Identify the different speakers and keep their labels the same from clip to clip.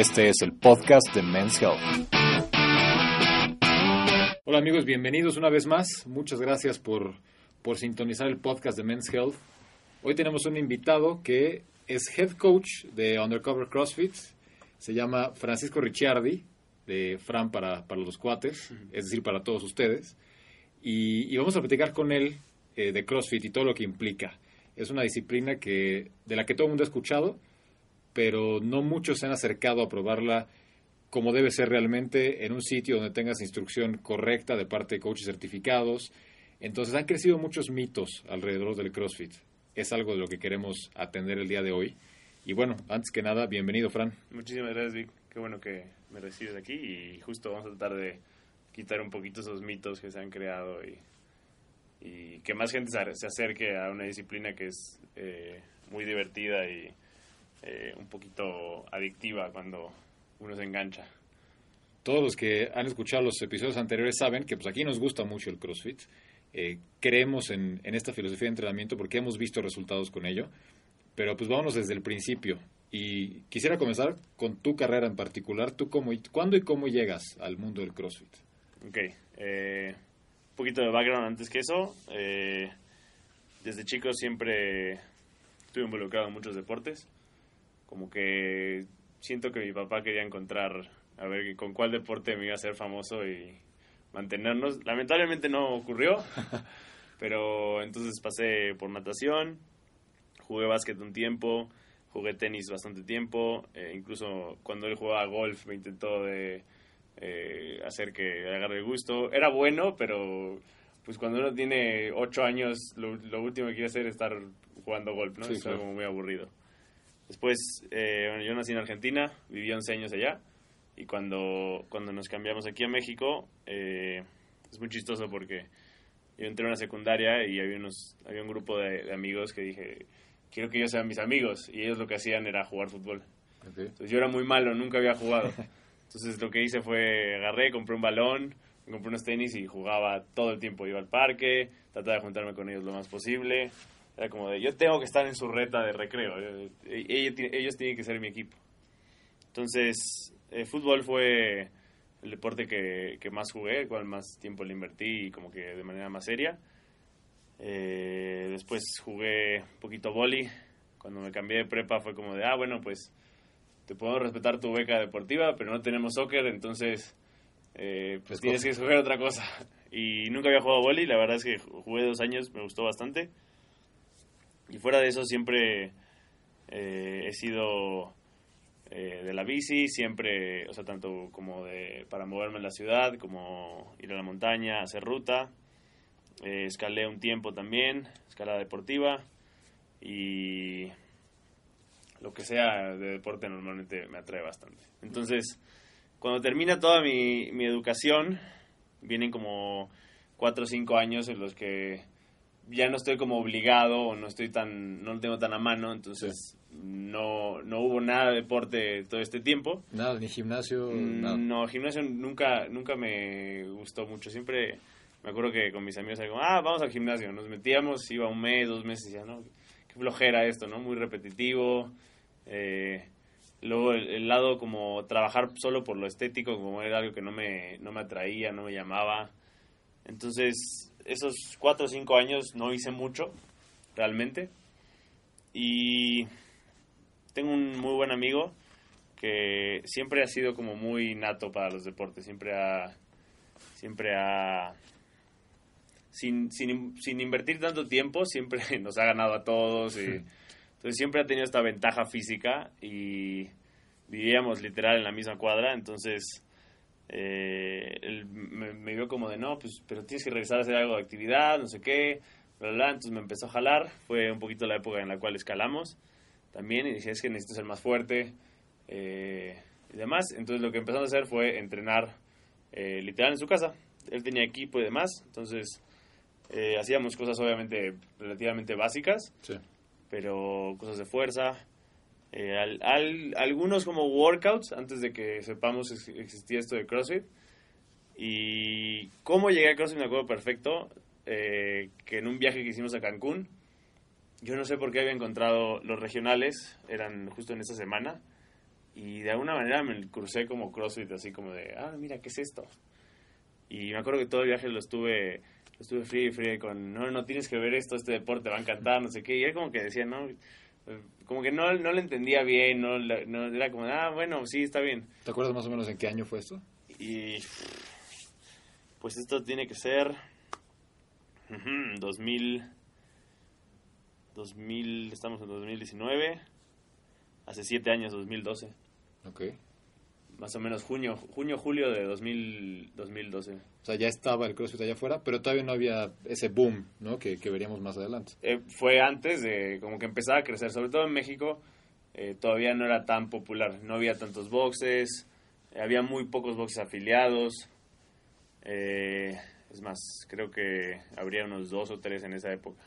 Speaker 1: Este es el podcast de Men's Health. Hola amigos, bienvenidos una vez más. Muchas gracias por, por sintonizar el podcast de Men's Health. Hoy tenemos un invitado que es head coach de Undercover CrossFit. Se llama Francisco Ricciardi, de Fran para, para los cuates, es decir, para todos ustedes. Y, y vamos a platicar con él eh, de CrossFit y todo lo que implica. Es una disciplina que, de la que todo el mundo ha escuchado, pero no muchos se han acercado a probarla como debe ser realmente en un sitio donde tengas instrucción correcta de parte de coaches certificados. Entonces han crecido muchos mitos alrededor del CrossFit. Es algo de lo que queremos atender el día de hoy. Y bueno, antes que nada, bienvenido, Fran.
Speaker 2: Muchísimas gracias, Vic. Qué bueno que me recibes aquí y justo vamos a tratar de quitar un poquito esos mitos que se han creado y, que más gente se acerque a una disciplina que es eh, muy divertida y eh, un poquito adictiva cuando uno se engancha.
Speaker 1: Todos los que han escuchado los episodios anteriores saben que pues aquí nos gusta mucho el CrossFit. Eh, creemos en, esta filosofía de entrenamiento porque hemos visto resultados con ello. Pero pues vámonos desde el principio. Y quisiera comenzar con tu carrera en particular. ¿Tú cómo, cuándo y cómo llegas al mundo del CrossFit?
Speaker 2: Ok. Eh, un poquito de background antes que eso. Eh, desde chico siempre estuve involucrado en muchos deportes. Como que siento que mi papá quería encontrar a ver con cuál deporte me iba a ser famoso y mantenernos. Lamentablemente no ocurrió, pero entonces pasé por natación, jugué básquet un tiempo, jugué tenis bastante tiempo, eh, incluso cuando él jugaba golf me intentó de eh, hacer que agarre el gusto. Era bueno, pero pues cuando uno tiene ocho años, lo, último que quiere hacer es estar jugando golf, ¿no? es como muy aburrido. Después, eh, bueno, yo nací en Argentina, viví 11 años allá, y cuando, cuando nos cambiamos aquí a México, eh, es muy chistoso porque yo entré a una secundaria y había, unos, había un grupo de, amigos que dije, quiero que ellos sean mis amigos, y ellos lo que hacían era jugar fútbol. Entonces yo era muy malo, nunca había jugado. Entonces lo que hice fue agarré, compré un balón, compré unos tenis y jugaba todo el tiempo. Iba al parque, trataba de juntarme con ellos lo más posible. Era como de, yo tengo que estar en su reta de recreo. Ellos, tienen que ser mi equipo. Entonces, el fútbol fue el deporte que, que, más jugué, cual más tiempo le invertí y como que de manera más seria. Eh, después jugué un poquito boli. Cuando me cambié de prepa fue como de, ah, bueno, pues te podemos respetar tu beca deportiva, pero no tenemos soccer, entonces eh, pues tienes que escoger otra cosa. Y nunca había jugado boli, la verdad es que jugué dos años, me gustó bastante. Y fuera de eso siempre eh, he sido eh, de la bici, siempre, o sea, tanto como de, para moverme en la ciudad, como ir a la montaña, hacer ruta. Eh, escalé un tiempo también, escalada deportiva y lo que sea de deporte normalmente me atrae bastante. Entonces, cuando termina toda mi, mi educación, vienen como cuatro o cinco años en los que ya no estoy como obligado o no estoy tan, no lo tengo tan a mano, entonces no, no hubo nada de deporte todo este tiempo.
Speaker 1: Nada, ni gimnasio,
Speaker 2: mm, nada. No, gimnasio nunca, nunca me gustó mucho, siempre me acuerdo que con mis amigos algo, ah, vamos al gimnasio, nos metíamos, iba un mes, dos meses, ya, ¿no? Qué flojera esto, ¿no? Muy repetitivo. Eh, luego el, el, lado como trabajar solo por lo estético, como era algo que no me, no me atraía, no me llamaba. Entonces esos cuatro o cinco años no hice mucho, realmente. Y tengo un muy buen amigo que siempre ha sido como muy nato para los deportes, siempre ha, siempre ha, sin, sin, sin invertir tanto tiempo, siempre nos ha ganado a todos. Y, entonces siempre ha tenido esta ventaja física y vivíamos literal en la misma cuadra, entonces eh, él me, me, vio como de, no, pues, pero tienes que regresar a hacer algo de actividad, no sé qué, bla, bla, entonces me empezó a jalar, fue un poquito la época en la cual escalamos también, y dije, es que necesito ser más fuerte, eh, y demás, entonces lo que empezamos a hacer fue entrenar eh, literal en su casa, él tenía equipo y demás, entonces eh, hacíamos cosas obviamente relativamente básicas, sí. pero cosas de fuerza, eh, al, algunos como workouts antes de que sepamos existía esto de CrossFit. Y cómo llegué a CrossFit me acuerdo perfecto, eh, que en un viaje que hicimos a Cancún, yo no sé por qué había encontrado los regionales, eran justo en esa semana, Y de alguna manera me crucé como CrossFit, así como de, ah, mira, ¿qué es esto? Y me acuerdo que todo el viaje lo estuve, estuve frío y frío con, no, no tienes que ver esto, este deporte te va a encantar, no sé qué. Y él como que decía, no, como que no, no lo entendía bien, no, no, era como, ah, bueno, sí, está bien.
Speaker 1: ¿Te acuerdas más o menos en qué año fue esto?
Speaker 2: Y pues esto tiene que ser 2000, 2000, estamos en 2019, hace siete años, 2012.
Speaker 1: Ok.
Speaker 2: Más o menos junio, junio, julio de 2000, 2012.
Speaker 1: O sea, ya estaba el CrossFit allá afuera, pero todavía no había ese boom, ¿no? Que, que veríamos más adelante.
Speaker 2: Eh, fue antes de, como que empezaba a crecer, sobre todo en México, eh, todavía no era tan popular. No había tantos boxes, eh, había muy pocos boxes afiliados. es más, creo que habría unos dos o tres en esa época.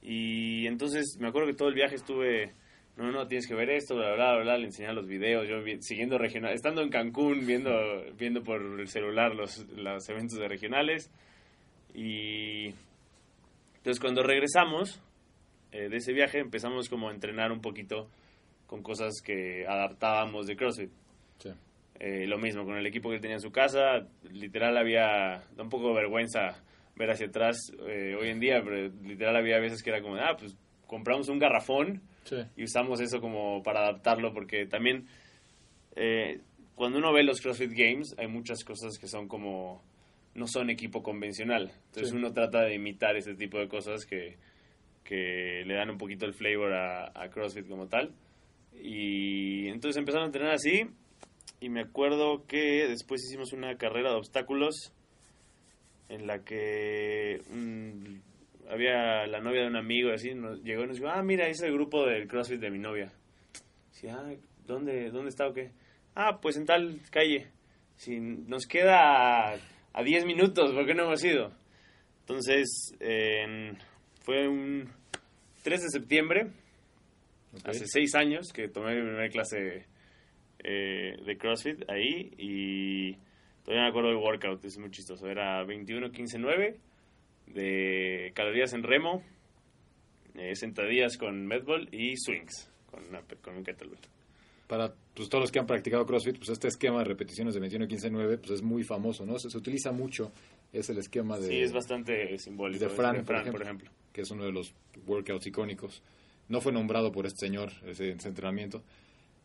Speaker 2: Y entonces me acuerdo que todo el viaje estuve no, no, tienes que ver esto, bla, bla, bla, le enseñaba los videos, yo siguiendo regional, estando en Cancún, viendo, viendo por el celular los, los eventos de regionales. Y entonces cuando regresamos eh, de ese viaje empezamos como a entrenar un poquito con cosas que adaptábamos de CrossFit. Eh, lo mismo con el equipo que tenía en su casa, literal había, da un poco de vergüenza ver hacia atrás eh, hoy en día, pero literal había veces que era como, ah, pues compramos un garrafón y usamos eso como para adaptarlo porque también eh, cuando uno ve los CrossFit Games hay muchas cosas que son como no son equipo convencional. Entonces uno trata de imitar ese tipo de cosas que, que le dan un poquito el flavor a, a, CrossFit como tal. Y entonces empezaron a entrenar así. Y me acuerdo que después hicimos una carrera de obstáculos en la que había la novia de un amigo, así, nos llegó y nos dijo, ah, mira, es el grupo del CrossFit de mi novia. Sí, ah, ¿dónde, ¿dónde está o qué? Ah, pues en tal calle. Si nos queda a 10 minutos, ¿por qué no hemos ido? Entonces, fue un 3 de septiembre, hace 6 años, que tomé mi primera clase eh, de CrossFit ahí y todavía me acuerdo del workout, es muy chistoso. Era 21, 15, 9 de calorías en remo, eh, sentadillas con medball y swings con, con un kettlebell.
Speaker 1: Para pues, todos los que han practicado CrossFit, pues este esquema de repeticiones de 21-15-9 pues, es muy famoso, ¿no? Se, utiliza mucho, es el esquema de...
Speaker 2: Sí, es bastante simbólico.
Speaker 1: De Fran, por, ejemplo, que es uno de los workouts icónicos. No fue nombrado por este señor ese, entrenamiento,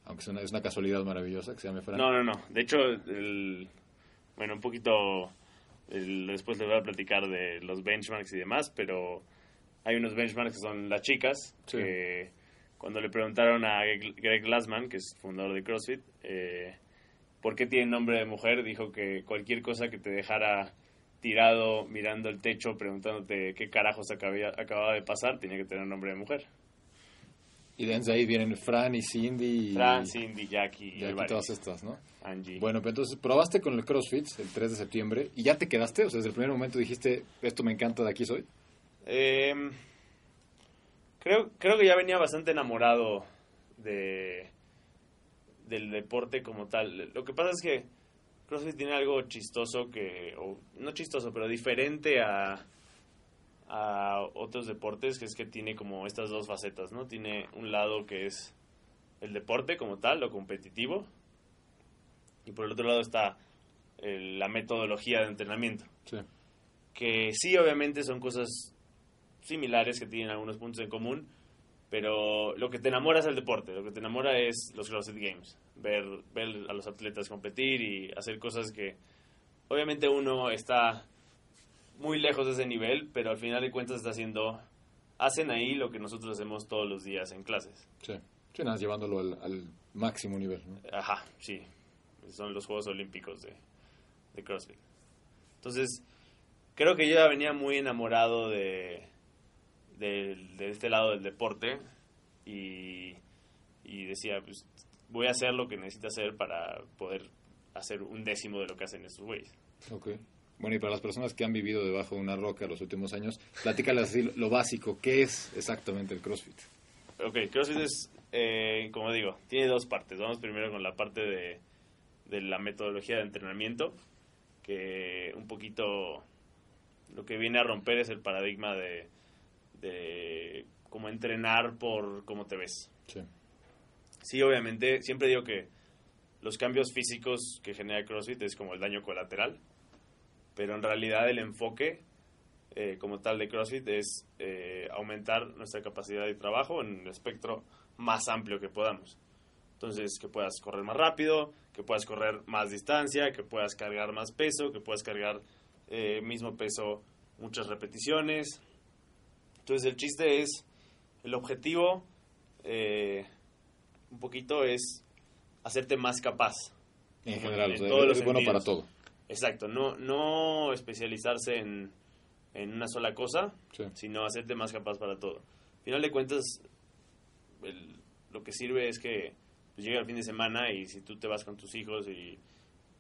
Speaker 1: aunque es una, es una, casualidad maravillosa que se llame Fran.
Speaker 2: No, no, no. De hecho, el, bueno, un poquito después les voy a platicar de los benchmarks y demás, pero hay unos benchmarks que son las chicas, que cuando le preguntaron a Greg Glassman, que es fundador de CrossFit, eh, por qué tiene nombre de mujer, dijo que cualquier cosa que te dejara tirado mirando el techo preguntándote qué carajos acababa de pasar tenía que tener nombre de mujer.
Speaker 1: Y desde ahí vienen Fran y Cindy.
Speaker 2: Fran, Cindy, Jackie.
Speaker 1: Y Jackie, todas estas, ¿no?
Speaker 2: Angie.
Speaker 1: Bueno, pero entonces probaste con el CrossFit el 3 de septiembre y ya te quedaste, o sea, desde el primer momento dijiste, esto me encanta, de aquí soy.
Speaker 2: Eh, creo, creo que ya venía bastante enamorado de del deporte como tal. Lo que pasa es que CrossFit tiene algo chistoso que, o no chistoso, pero diferente a a otros deportes, que es que tiene como estas dos facetas, ¿no? Tiene un lado que es el deporte como tal, lo competitivo, y por el otro lado está la metodología de entrenamiento. Que sí, obviamente son cosas similares que tienen algunos puntos en común, pero lo que te enamora es el deporte, lo que te enamora es los CrossFit Games, ver, ver a los atletas competir y hacer cosas que obviamente uno está muy lejos de ese nivel, pero al final de cuentas está haciendo, hacen ahí lo que nosotros hacemos todos los días en clases.
Speaker 1: Sí, sí nada, llevándolo al, máximo nivel.
Speaker 2: Ajá, sí, son los Juegos Olímpicos de, de CrossFit. Entonces, creo que yo ya venía muy enamorado de, de, este lado del deporte y, y decía, pues voy a hacer lo que necesito hacer para poder hacer un décimo de lo que hacen estos güeyes.
Speaker 1: Okay. Bueno, y para las personas que han vivido debajo de una roca los últimos años, platícales así lo básico. ¿Qué es exactamente el CrossFit?
Speaker 2: Ok, CrossFit es, eh, como digo, tiene dos partes. Vamos primero con la parte de, de la metodología de entrenamiento, que un poquito lo que viene a romper es el paradigma de, de cómo entrenar por cómo te ves. Sí. Sí, obviamente, siempre digo que los cambios físicos que genera CrossFit es como el daño colateral, pero en realidad el enfoque eh, como tal de CrossFit es eh, aumentar nuestra capacidad de trabajo en el espectro más amplio que podamos. Entonces, que puedas correr más rápido, que puedas correr más distancia, que puedas cargar más peso, que puedas cargar eh, mismo peso muchas repeticiones. Entonces, el chiste es, el objetivo eh, un poquito es hacerte más capaz.
Speaker 1: En general,
Speaker 2: en
Speaker 1: o sea,
Speaker 2: todos los
Speaker 1: es bueno para
Speaker 2: sentidos.
Speaker 1: todo.
Speaker 2: Exacto, no, no especializarse en, en una sola cosa,
Speaker 1: Sí.
Speaker 2: sino hacerte más capaz para todo. Al final de cuentas, el- lo que sirve es que pues, llega el fin de semana y si tú te vas con tus hijos y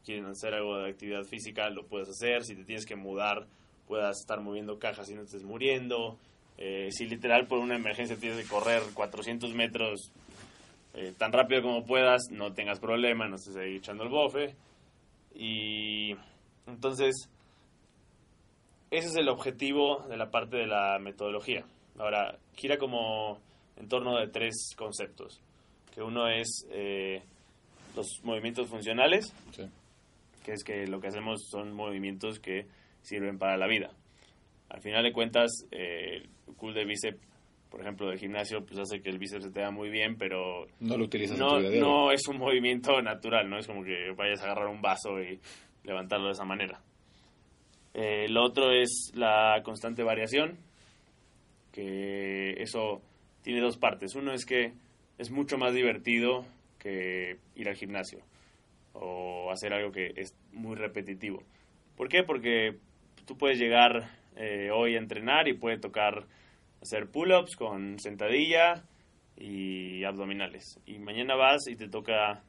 Speaker 2: quieren hacer algo de actividad física, lo puedes hacer. Si te tienes que mudar, puedas estar moviendo cajas y no estés muriendo. Eh, si literal por una emergencia tienes que correr 400 metros eh, tan rápido como puedas, no tengas problema, no estés ahí echando el bofe. Y entonces, ese es el objetivo de la parte de la metodología. Ahora, gira como en torno de tres conceptos. Que uno es eh, los movimientos funcionales,
Speaker 1: Sí.
Speaker 2: que es que lo que hacemos son movimientos que sirven para la vida. Al final de cuentas, eh, el cool de bíceps, por ejemplo, del gimnasio, pues hace que el bíceps se te vea muy bien, pero
Speaker 1: No lo utilizas
Speaker 2: no,
Speaker 1: en tu vida
Speaker 2: no es un movimiento natural, no es como que vayas a agarrar un vaso y levantarlo de esa manera. Eh, lo otro es la constante variación, que eso tiene dos partes. Uno es que es mucho más divertido que ir al gimnasio o hacer algo que es muy repetitivo. ¿Por qué? Porque tú puedes llegar eh, hoy a entrenar y puede tocar hacer pull-ups con sentadilla y abdominales. Y mañana vas y te toca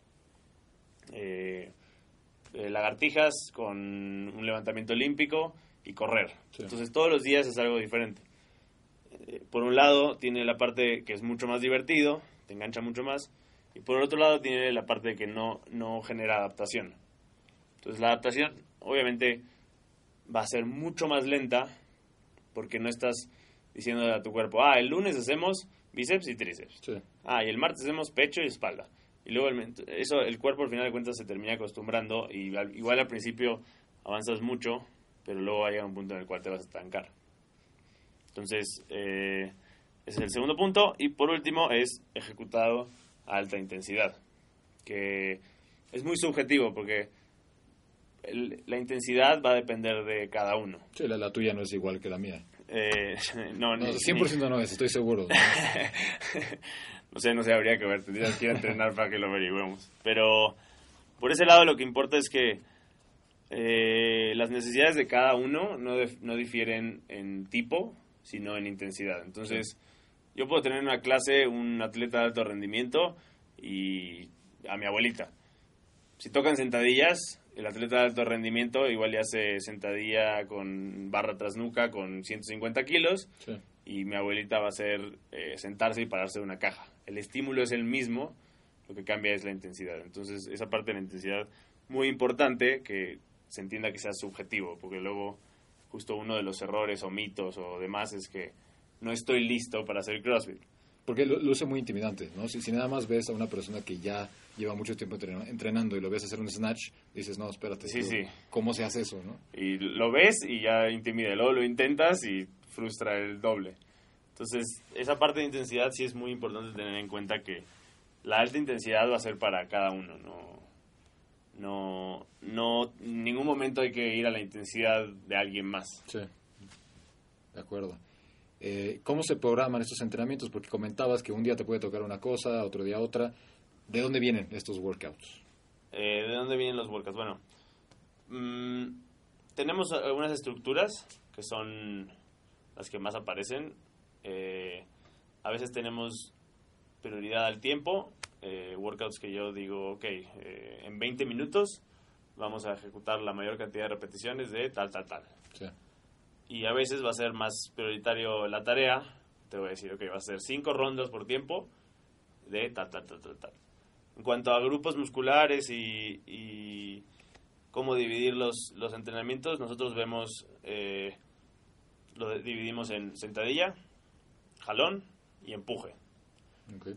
Speaker 2: eh, lagartijas con un levantamiento olímpico y correr.
Speaker 1: Sí.
Speaker 2: Entonces todos los días es algo diferente. Eh, por un lado tiene la parte que es mucho más divertido, te engancha mucho más, y por otro lado tiene la parte que no, no genera adaptación. Entonces la adaptación obviamente va a ser mucho más lenta porque no estás diciendo a tu cuerpo, ah, el lunes hacemos bíceps y tríceps.
Speaker 1: Sí.
Speaker 2: Ah, y el martes hacemos pecho y espalda. Y luego el, eso, el cuerpo al final de cuentas se termina acostumbrando y al- igual al principio avanzas mucho, pero luego va a llegar un punto en el cual te vas a estancar. Entonces, eh, ese es el segundo punto. Y por último es ejecutado a alta intensidad, que es muy subjetivo porque el- la intensidad va a depender de cada uno.
Speaker 1: Sí, la, la tuya no es igual que la mía.
Speaker 2: Eh, no,
Speaker 1: No,
Speaker 2: ni-
Speaker 1: 100% no es, estoy seguro. ¿no?
Speaker 2: no sé, no sé, habría que ver, tendrías que ir a entrenar para que lo averigüemos. Pero por ese lado lo que importa es que eh, las necesidades de cada uno no, dif- no difieren en tipo, sino en intensidad. Entonces, yo puedo tener en una clase un atleta de alto rendimiento y a mi abuelita. Si tocan sentadillas, el atleta de alto rendimiento igual le hace sentadilla con barra tras nuca con 150 kilos
Speaker 1: Sí.
Speaker 2: y mi abuelita va a hacer eh, sentarse y pararse de una caja. El estímulo es el mismo, lo que cambia es la intensidad. Entonces, esa parte de la intensidad muy importante que se entienda que sea subjetivo, porque luego justo uno de los errores o mitos o demás es que no estoy listo para hacer CrossFit.
Speaker 1: Porque lo- luce muy intimidante, ¿no? Si, si nada más ves a una persona que ya lleva mucho tiempo entrena- entrenando y lo ves hacer un snatch, dices, no, espérate.
Speaker 2: Sí, sí.
Speaker 1: ¿Cómo se hace eso, no?
Speaker 2: Y lo ves y ya intimida, luego lo intentas y frustra el doble. Entonces, esa parte de intensidad sí es muy importante tener en cuenta que la alta intensidad va a ser para cada uno, no no no en ningún momento hay que ir a la intensidad de alguien más.
Speaker 1: Sí. De acuerdo. Eh, ¿Cómo se programan estos entrenamientos? Porque comentabas que un día te puede tocar una cosa, otro día otra. ¿De dónde vienen estos workouts?
Speaker 2: Eh, ¿De dónde vienen los workouts? Bueno, mm, tenemos algunas estructuras que son las que más aparecen. Eh, a veces tenemos prioridad al tiempo, eh, workouts que yo digo, ok, en 20 minutos vamos a ejecutar la mayor cantidad de repeticiones de tal, tal, tal.
Speaker 1: Sí.
Speaker 2: Y a veces va a ser más prioritario la tarea. Te voy a decir, ok, va a ser 5 rondas por tiempo de tal, tal, tal, tal, tal. En cuanto a grupos musculares y, y cómo dividir los, los entrenamientos, nosotros vemos, eh, lo dividimos en sentadilla, jalón y empuje.
Speaker 1: Ok.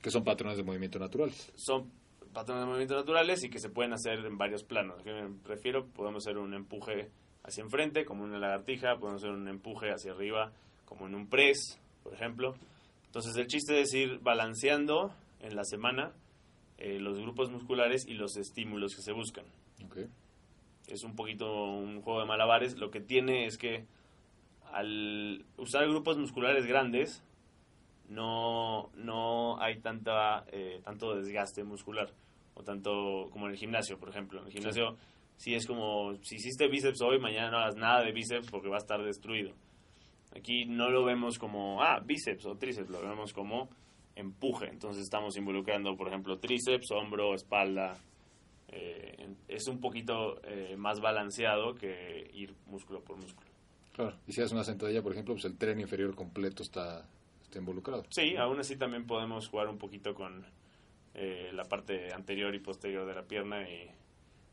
Speaker 1: Que son patrones de movimiento naturales.
Speaker 2: Son patrones de movimiento naturales y que se pueden hacer en varios planos. ¿A me refiero? Podemos hacer un empuje hacia enfrente, como una lagartija, podemos hacer un empuje hacia arriba, como en un press, por ejemplo. Entonces el chiste es ir balanceando en la semana eh, los grupos musculares y los estímulos que se buscan. Es un poquito un juego de malabares. Lo que tiene es que al usar grupos musculares grandes, no, no hay tanta, eh, tanto desgaste muscular. O tanto como en el gimnasio, por ejemplo. En el gimnasio, si es como, si hiciste bíceps hoy, mañana no hagas nada de bíceps porque va a estar destruido. Aquí no lo vemos como, ah, bíceps o tríceps, lo vemos como empuje. Entonces estamos involucrando, por ejemplo, tríceps, hombro, espalda. Eh, es un poquito eh, más balanceado que ir músculo por músculo.
Speaker 1: Claro, y si haces una sentadilla, por ejemplo, pues el tren inferior completo está, está involucrado.
Speaker 2: Sí, aún así también podemos jugar un poquito con eh, la parte anterior y posterior de la pierna y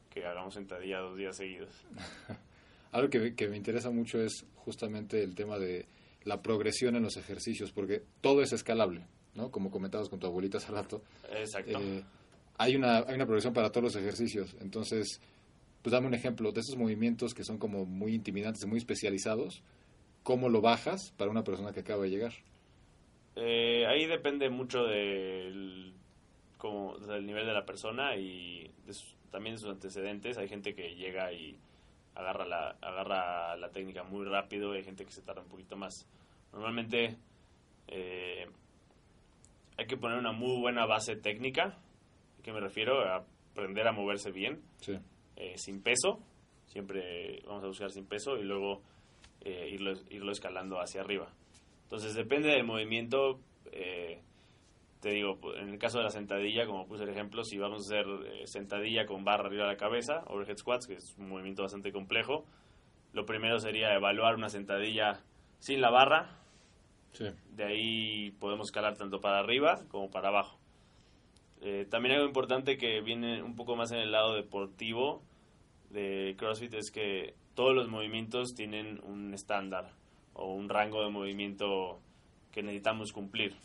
Speaker 2: que hagamos sentadilla dos días seguidos.
Speaker 1: Algo que, que me interesa mucho es justamente el tema de la progresión en los ejercicios, porque todo es escalable. ¿No? Como comentabas con tu abuelita hace rato.
Speaker 2: Exacto.
Speaker 1: Eh, hay, una, hay una progresión para todos los ejercicios. Entonces, pues dame un ejemplo de esos movimientos que son como muy intimidantes y muy especializados. ¿Cómo lo bajas para una persona que acaba de llegar?
Speaker 2: Eh, ahí depende mucho del, como, del nivel de la persona y también de sus antecedentes. Hay gente que llega y agarra la, agarra la técnica muy rápido y hay gente que se tarda un poquito más. Normalmente eh, hay que poner una muy buena base técnica. ¿A qué me refiero? A aprender a moverse bien, eh, sin peso. Siempre vamos a buscar sin peso y luego eh, irlo, irlo escalando hacia arriba. Entonces depende del movimiento. Eh, te digo, en el caso de la sentadilla, como puse el ejemplo, si vamos a hacer sentadilla con barra arriba de la cabeza, overhead squats, que es un movimiento bastante complejo, lo primero sería evaluar una sentadilla sin la barra, de ahí podemos escalar tanto para arriba como para abajo. Eh, también algo importante que viene un poco más en el lado deportivo de CrossFit es que todos los movimientos tienen un estándar o un rango de movimiento que necesitamos cumplir.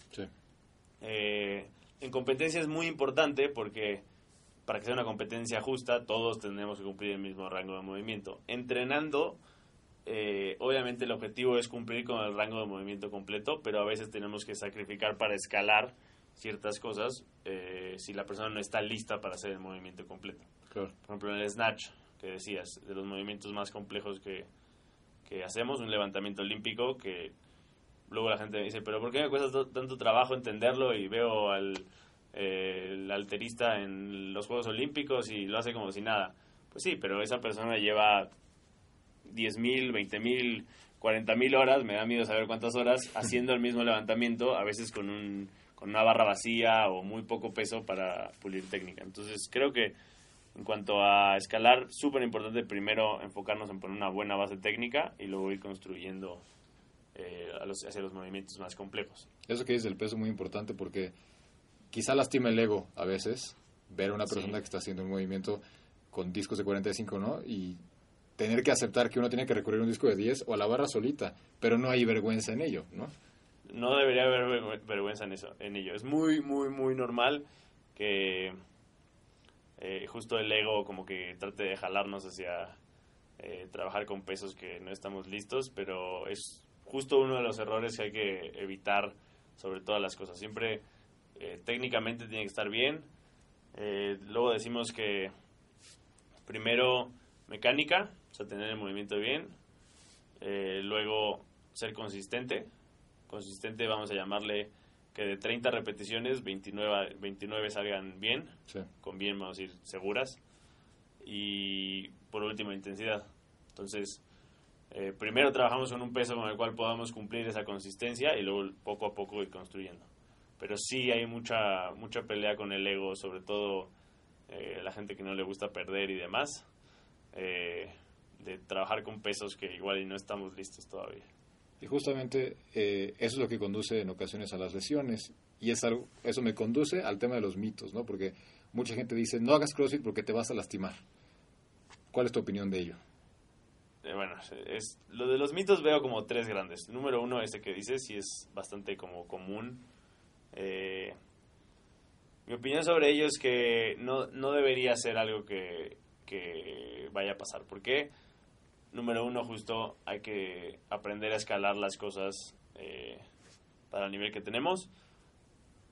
Speaker 2: Eh, en competencia es muy importante porque para que sea una competencia justa todos tenemos que cumplir el mismo rango de movimiento. Entrenando eh, obviamente el objetivo es cumplir con el rango de movimiento completo, pero a veces tenemos que sacrificar para escalar ciertas cosas eh, si la persona no está lista para hacer el movimiento completo. Por ejemplo, en el snatch, que decías, de los movimientos más complejos que, que hacemos, un levantamiento olímpico que luego la gente me dice, pero ¿por qué me cuesta tanto trabajo entenderlo y veo al eh, el alterista en los Juegos Olímpicos y lo hace como si nada? Pues sí, pero esa persona lleva 10.000, 20.000, 40.000 horas, me da miedo saber cuántas horas, haciendo el mismo levantamiento, a veces con, un, con una barra vacía o muy poco peso para pulir técnica. Entonces creo que en cuanto a escalar, súper importante primero enfocarnos en poner una buena base técnica y luego ir construyendo eh, hacia los movimientos más complejos.
Speaker 1: Eso que dices del peso es muy importante porque quizá lastima el ego a veces ver a una persona que está haciendo un movimiento con discos de 45, ¿no? Y tener que aceptar que uno tiene que recurrir a un disco de 10 o a la barra solita, pero no hay vergüenza en ello, ¿no?
Speaker 2: No debería haber vergüenza en eso, en ello. Es muy, muy, muy normal que eh, justo el ego como que trate de jalarnos hacia eh, trabajar con pesos que no estamos listos, pero es justo uno de los errores que hay que evitar sobre todas las cosas. Siempre eh, técnicamente tiene que estar bien. luego decimos que primero mecánica, o sea, tener el movimiento bien. Eh, luego, ser consistente. Consistente vamos a llamarle que de 30 repeticiones, 29, 29 salgan bien. Con bien vamos a ir seguras. Y por último, intensidad. Entonces, eh, primero trabajamos con un peso con el cual podamos cumplir esa consistencia y luego poco a poco ir construyendo. Pero sí hay mucha, mucha pelea con el ego, sobre todo eh, la gente que no le gusta perder y demás. Eh, de trabajar con pesos que igual y no estamos listos todavía.
Speaker 1: Y justamente eh, eso es lo que conduce en ocasiones a las lesiones. Y es algo, eso me conduce al tema de los mitos, ¿no? Porque mucha gente dice, no hagas CrossFit porque te vas a lastimar. ¿Cuál es tu opinión de ello?
Speaker 2: Eh, bueno, es, lo de los mitos veo como tres grandes. Número uno, ese que dices, y es bastante como común. Mi opinión sobre ello es que no, no debería ser algo que, que vaya a pasar. ¿Por qué? Número uno, justo hay que aprender a escalar las cosas eh, para el nivel que tenemos.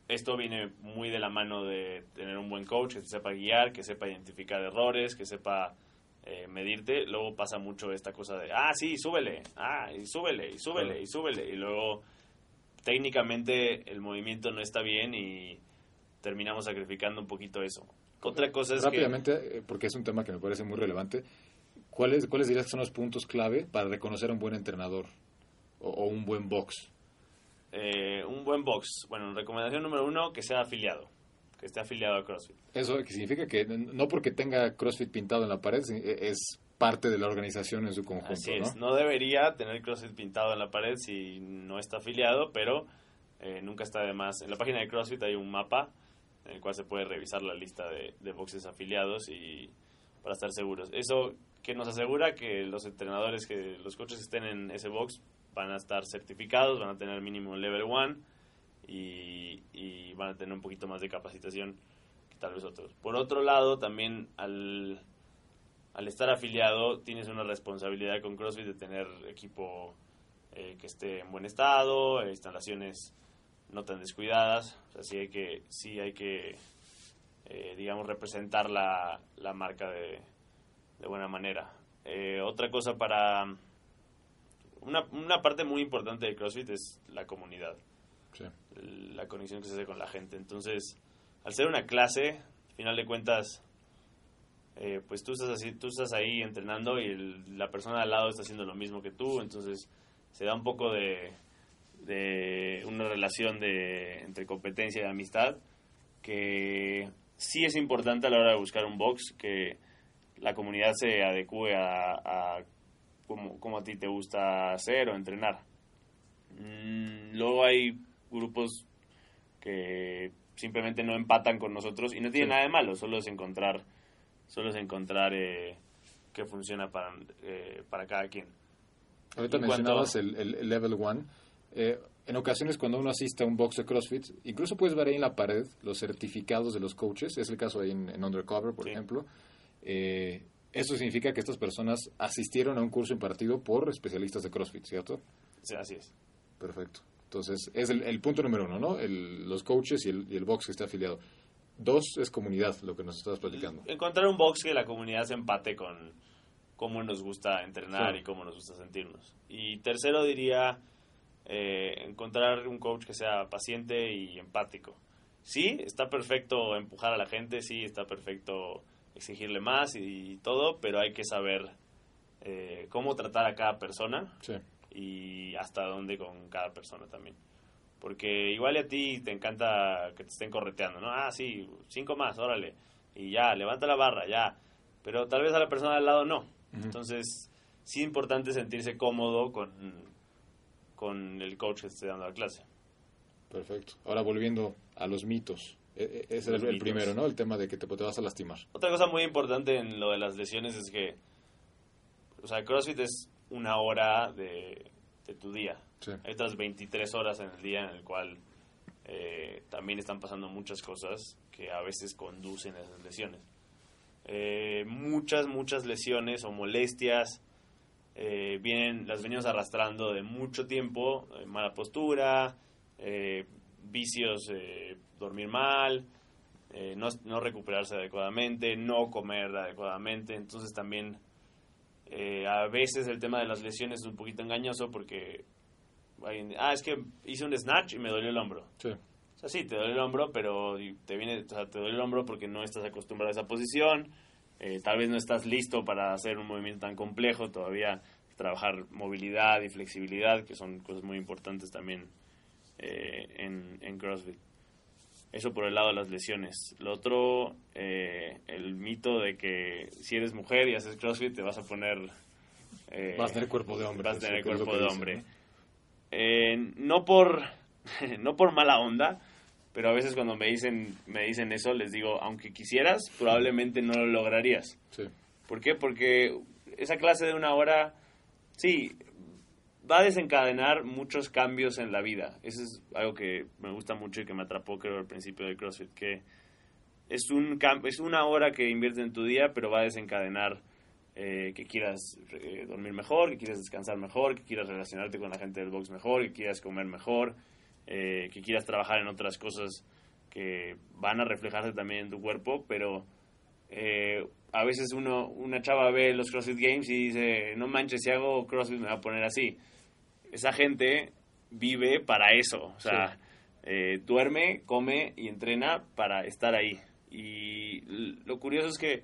Speaker 2: Esto viene muy de la mano de tener un buen coach que sepa guiar, que sepa identificar errores, que sepa eh, medirte. Luego pasa mucho esta cosa de, ah, sí, súbele, ah, y súbele, y súbele, y súbele. Y luego técnicamente el movimiento no está bien y terminamos sacrificando un poquito eso. Otra cosa es
Speaker 1: Rápidamente, eh, porque es un tema que me parece muy relevante, ¿cuáles, ¿cuáles dirías que son los puntos clave para reconocer a un buen entrenador o, un buen box?
Speaker 2: Eh, un buen box. Bueno, recomendación número uno, que sea afiliado, que esté afiliado a CrossFit.
Speaker 1: Eso significa que no porque tenga CrossFit pintado en la pared, e, es parte de la organización en su conjunto.
Speaker 2: Así es, no, debería tener CrossFit pintado en la pared si no está afiliado, pero eh, nunca está de más. En la página de CrossFit hay un mapa en el cual se puede revisar la lista de, boxes afiliados y para estar seguros. Eso que nos asegura que los entrenadores, que los coaches estén en ese box van a estar certificados, van a tener mínimo level 1 y, van a tener un poquito más de capacitación que tal vez otros. Por otro lado, también al, al estar afiliado tienes una responsabilidad con CrossFit de tener equipo eh, que esté en buen estado, instalaciones no tan descuidadas. O hay que, sí hay que eh, digamos, representar la, la marca de, de, buena manera. Eh, otra cosa para... Una, una, parte muy importante de CrossFit es la comunidad. La conexión que se hace con la gente. Entonces, al ser una clase, al final de cuentas, eh, pues tú estás, así, tú estás ahí entrenando y la persona al lado está haciendo lo mismo que tú. Entonces, se da un poco de, de una relación de, entre competencia y amistad que sí es importante a la hora de buscar un box que la comunidad se adecue a, a cómo, a ti te gusta hacer o entrenar. Mm, luego hay grupos que simplemente no empatan con nosotros y no tiene nada de malo, solo es encontrar, solo es encontrar eh, qué funciona para, eh, para cada quien.
Speaker 1: Ahorita mencionabas el, el, Level 1 eh, en ocasiones cuando uno asiste a un box de CrossFit, incluso puedes ver ahí en la pared los certificados de los coaches, es el caso ahí en, Undercover, por ejemplo. Eh, eso significa que estas personas asistieron a un curso impartido por especialistas de CrossFit, ¿cierto?
Speaker 2: Sí, así es.
Speaker 1: Perfecto. Entonces, es el, punto número uno, ¿no? los coaches y el, y el box que está afiliado. Dos, es comunidad, lo que nos estabas platicando.
Speaker 2: Encontrar un box que la comunidad se empate con cómo nos gusta entrenar y cómo nos gusta sentirnos. Y tercero, diría eh, encontrar un coach que sea paciente y empático. Sí, está perfecto empujar a la gente, sí, está perfecto exigirle más y, todo, pero hay que saber eh, cómo tratar a cada persona y hasta dónde con cada persona también. Porque igual a ti te encanta que te estén correteando, ¿no? Ah, sí, cinco más, órale. Y ya, levanta la barra, ya. Pero tal vez a la persona al lado no. Entonces, sí es importante sentirse cómodo con, con el coach que esté dando la clase.
Speaker 1: Perfecto. Ahora volviendo a los mitos. E, e, ese es el, primero, ¿no? El tema de que te, te, vas a lastimar.
Speaker 2: Otra cosa muy importante en lo de las lesiones es que, o sea, CrossFit es una hora de, de tu día. Hay otras 23 horas en el día en el cual eh, también están pasando muchas cosas que a veces conducen a esas lesiones. Eh, muchas, muchas lesiones o molestias eh, vienen, las venimos arrastrando de mucho tiempo, eh, mala postura, eh, vicios, dormir mal, no, no, recuperarse adecuadamente, no comer adecuadamente, entonces también a veces el tema de las lesiones es un poquito engañoso porque, ah, es que hice un snatch y me dolió el hombro. Sí. O sea, sí, te duele el hombro, pero te viene, o sea, te duele el hombro porque no estás acostumbrado a esa posición, eh, tal vez no estás listo para hacer un movimiento tan complejo, todavía trabajar movilidad y flexibilidad, que son cosas muy importantes también eh, en, en, CrossFit. Eso por el lado de las lesiones. Lo otro, eh, el mito de que si eres mujer y haces CrossFit te vas a poner...
Speaker 1: vas a tener cuerpo de hombre.
Speaker 2: Vas a tener cuerpo de hombre. ¿no? por, no por mala onda, pero a veces cuando me dicen, me dicen eso, les digo, aunque quisieras, probablemente no lo lograrías. Sí. ¿Por qué? Porque esa clase de una hora, sí, va a desencadenar muchos cambios en la vida. Eso es algo que me gusta mucho y que me atrapó, creo, al principio de CrossFit, que es, un, es una hora que inviertes en tu día, pero va a desencadenar eh, que quieras eh, dormir mejor, que quieras descansar mejor, que quieras relacionarte con la gente del box mejor, que quieras comer mejor, eh, que quieras trabajar en otras cosas que van a reflejarse también en tu cuerpo, pero a veces uno, una chava ve los CrossFit Games y dice, no manches, si hago CrossFit me va a poner así. Esa gente vive para eso, o sea, duerme, come y entrena para estar ahí. Y lo curioso es que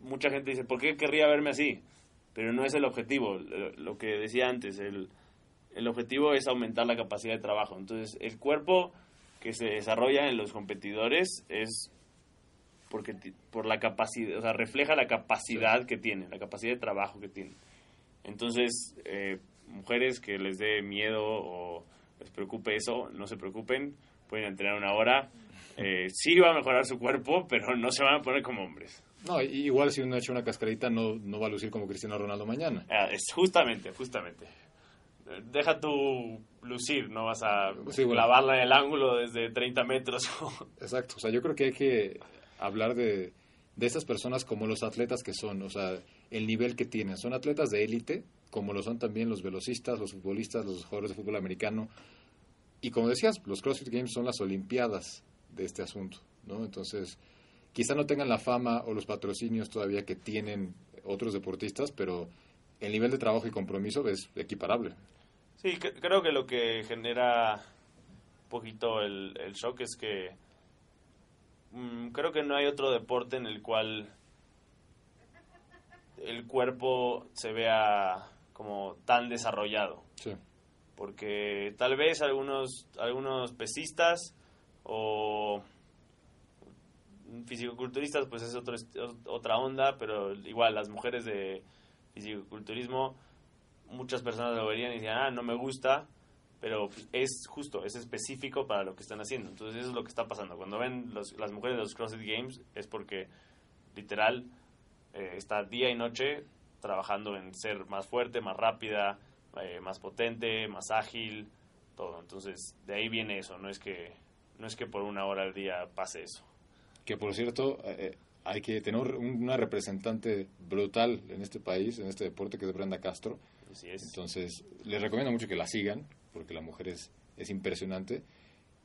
Speaker 2: mucha gente dice, ¿por qué querría verme así? Pero no es el objetivo, lo que decía antes, el, el objetivo es aumentar la capacidad de trabajo. Entonces, el cuerpo que se desarrolla en los competidores es porque por la capacidad, o sea, refleja la capacidad que tiene, la capacidad de trabajo que tiene. Entonces, eh, mujeres que les dé miedo o les preocupe eso, no se preocupen, pueden entrenar una hora. Eh, sí va a mejorar su cuerpo, pero no se van a poner como hombres.
Speaker 1: No, igual si uno ha hecho una cascarita no, no va a lucir como Cristiano Ronaldo mañana.
Speaker 2: Ah, es justamente, justamente. Deja tu lucir, no vas a clavarla en el ángulo desde 30 metros.
Speaker 1: Exacto, o sea, yo creo que hay que hablar de, de estas personas como los atletas que son, o sea, el nivel que tienen. Son atletas de élite, como lo son también los velocistas, los futbolistas, los jugadores de fútbol americano. Y como decías, los CrossFit Games son las Olimpiadas de este asunto, ¿no? Entonces, quizá no tengan la fama o los patrocinios todavía que tienen otros deportistas, pero el nivel de trabajo y compromiso es equiparable.
Speaker 2: Sí, creo que lo que genera un poquito el, shock es que mm, creo que no hay otro deporte en el cual el cuerpo se vea como tan desarrollado. Sí. Porque tal vez algunos, algunos pesistas o fisicoculturistas pues es otro, otra onda, pero igual las mujeres de fisicoculturismo, muchas personas lo verían y decían, ah, no me gusta, pero es justo, es específico para lo que están haciendo. Entonces eso es lo que está pasando. Cuando ven las mujeres de los CrossFit Games es porque literal eh, está día y noche trabajando en ser más fuerte, más rápida, eh, más potente, más ágil, todo. Entonces de ahí viene eso, no es que no es que por una hora al día pase eso
Speaker 1: que por cierto eh, eh, hay que tener una representante brutal en este país, en este deporte, que es Brenda Castro.
Speaker 2: Así es.
Speaker 1: Entonces, les recomiendo mucho que la sigan, porque la mujer es, es impresionante.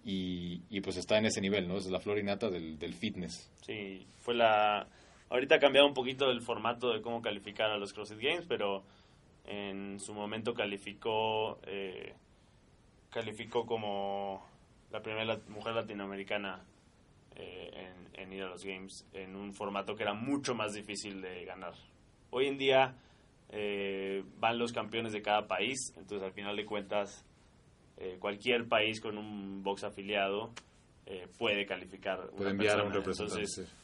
Speaker 1: Y, y, pues está en ese nivel, ¿no? Es la flor nata del, del fitness.
Speaker 2: Sí, fue la... Ahorita ha cambiado un poquito el formato de cómo calificar a los CrossFit Games, pero en su momento calificó, eh, calificó como la primera mujer latinoamericana eh, en, ir a los games en un formato que era mucho más difícil de ganar. Hoy en día eh, van los campeones de cada país, entonces al final de cuentas eh, cualquier país con un box afiliado puede calificar.
Speaker 1: Puede enviar a un representante.
Speaker 2: Entonces,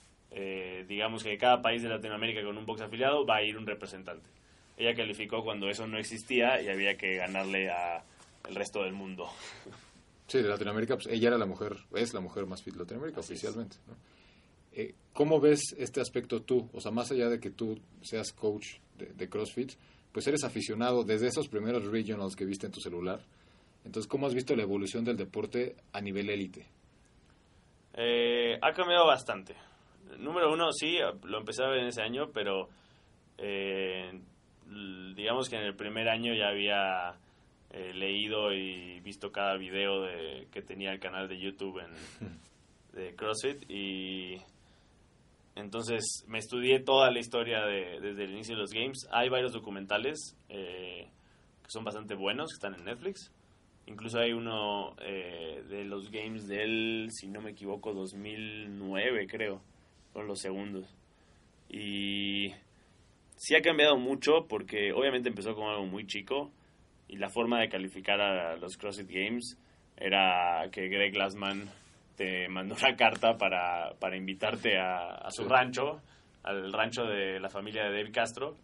Speaker 2: digamos que cada país de Latinoamérica con un box afiliado va a ir un representante. Ella calificó cuando eso no existía y había que ganarle a el resto del mundo.
Speaker 1: Sí, de Latinoamérica, pues ella era la mujer, es la mujer más fit de Latinoamérica oficialmente. Eh, ¿Cómo ves este aspecto tú? O sea, más allá de que tú seas coach de, CrossFit, pues eres aficionado desde esos primeros regionals que viste en tu celular. Entonces, ¿cómo has visto la evolución del deporte a nivel élite?
Speaker 2: Eh, ha cambiado bastante. Número uno, sí, lo empecé a ver en ese año, pero eh, digamos que en el primer año ya había eh, leído y visto cada video de, que tenía el canal de YouTube en, de CrossFit y entonces me estudié toda la historia de, desde el inicio de los games. Hay varios documentales eh, que son bastante buenos, que están en Netflix. Incluso hay uno eh, de los games del, si no me equivoco, 2009 creo, son los segundos. Y sí ha cambiado mucho porque obviamente empezó como algo muy chico y la forma de calificar a los CrossFit Games era que Greg Glassman te mandó una carta para, para invitarte a, su rancho, al rancho de la familia de David Castro,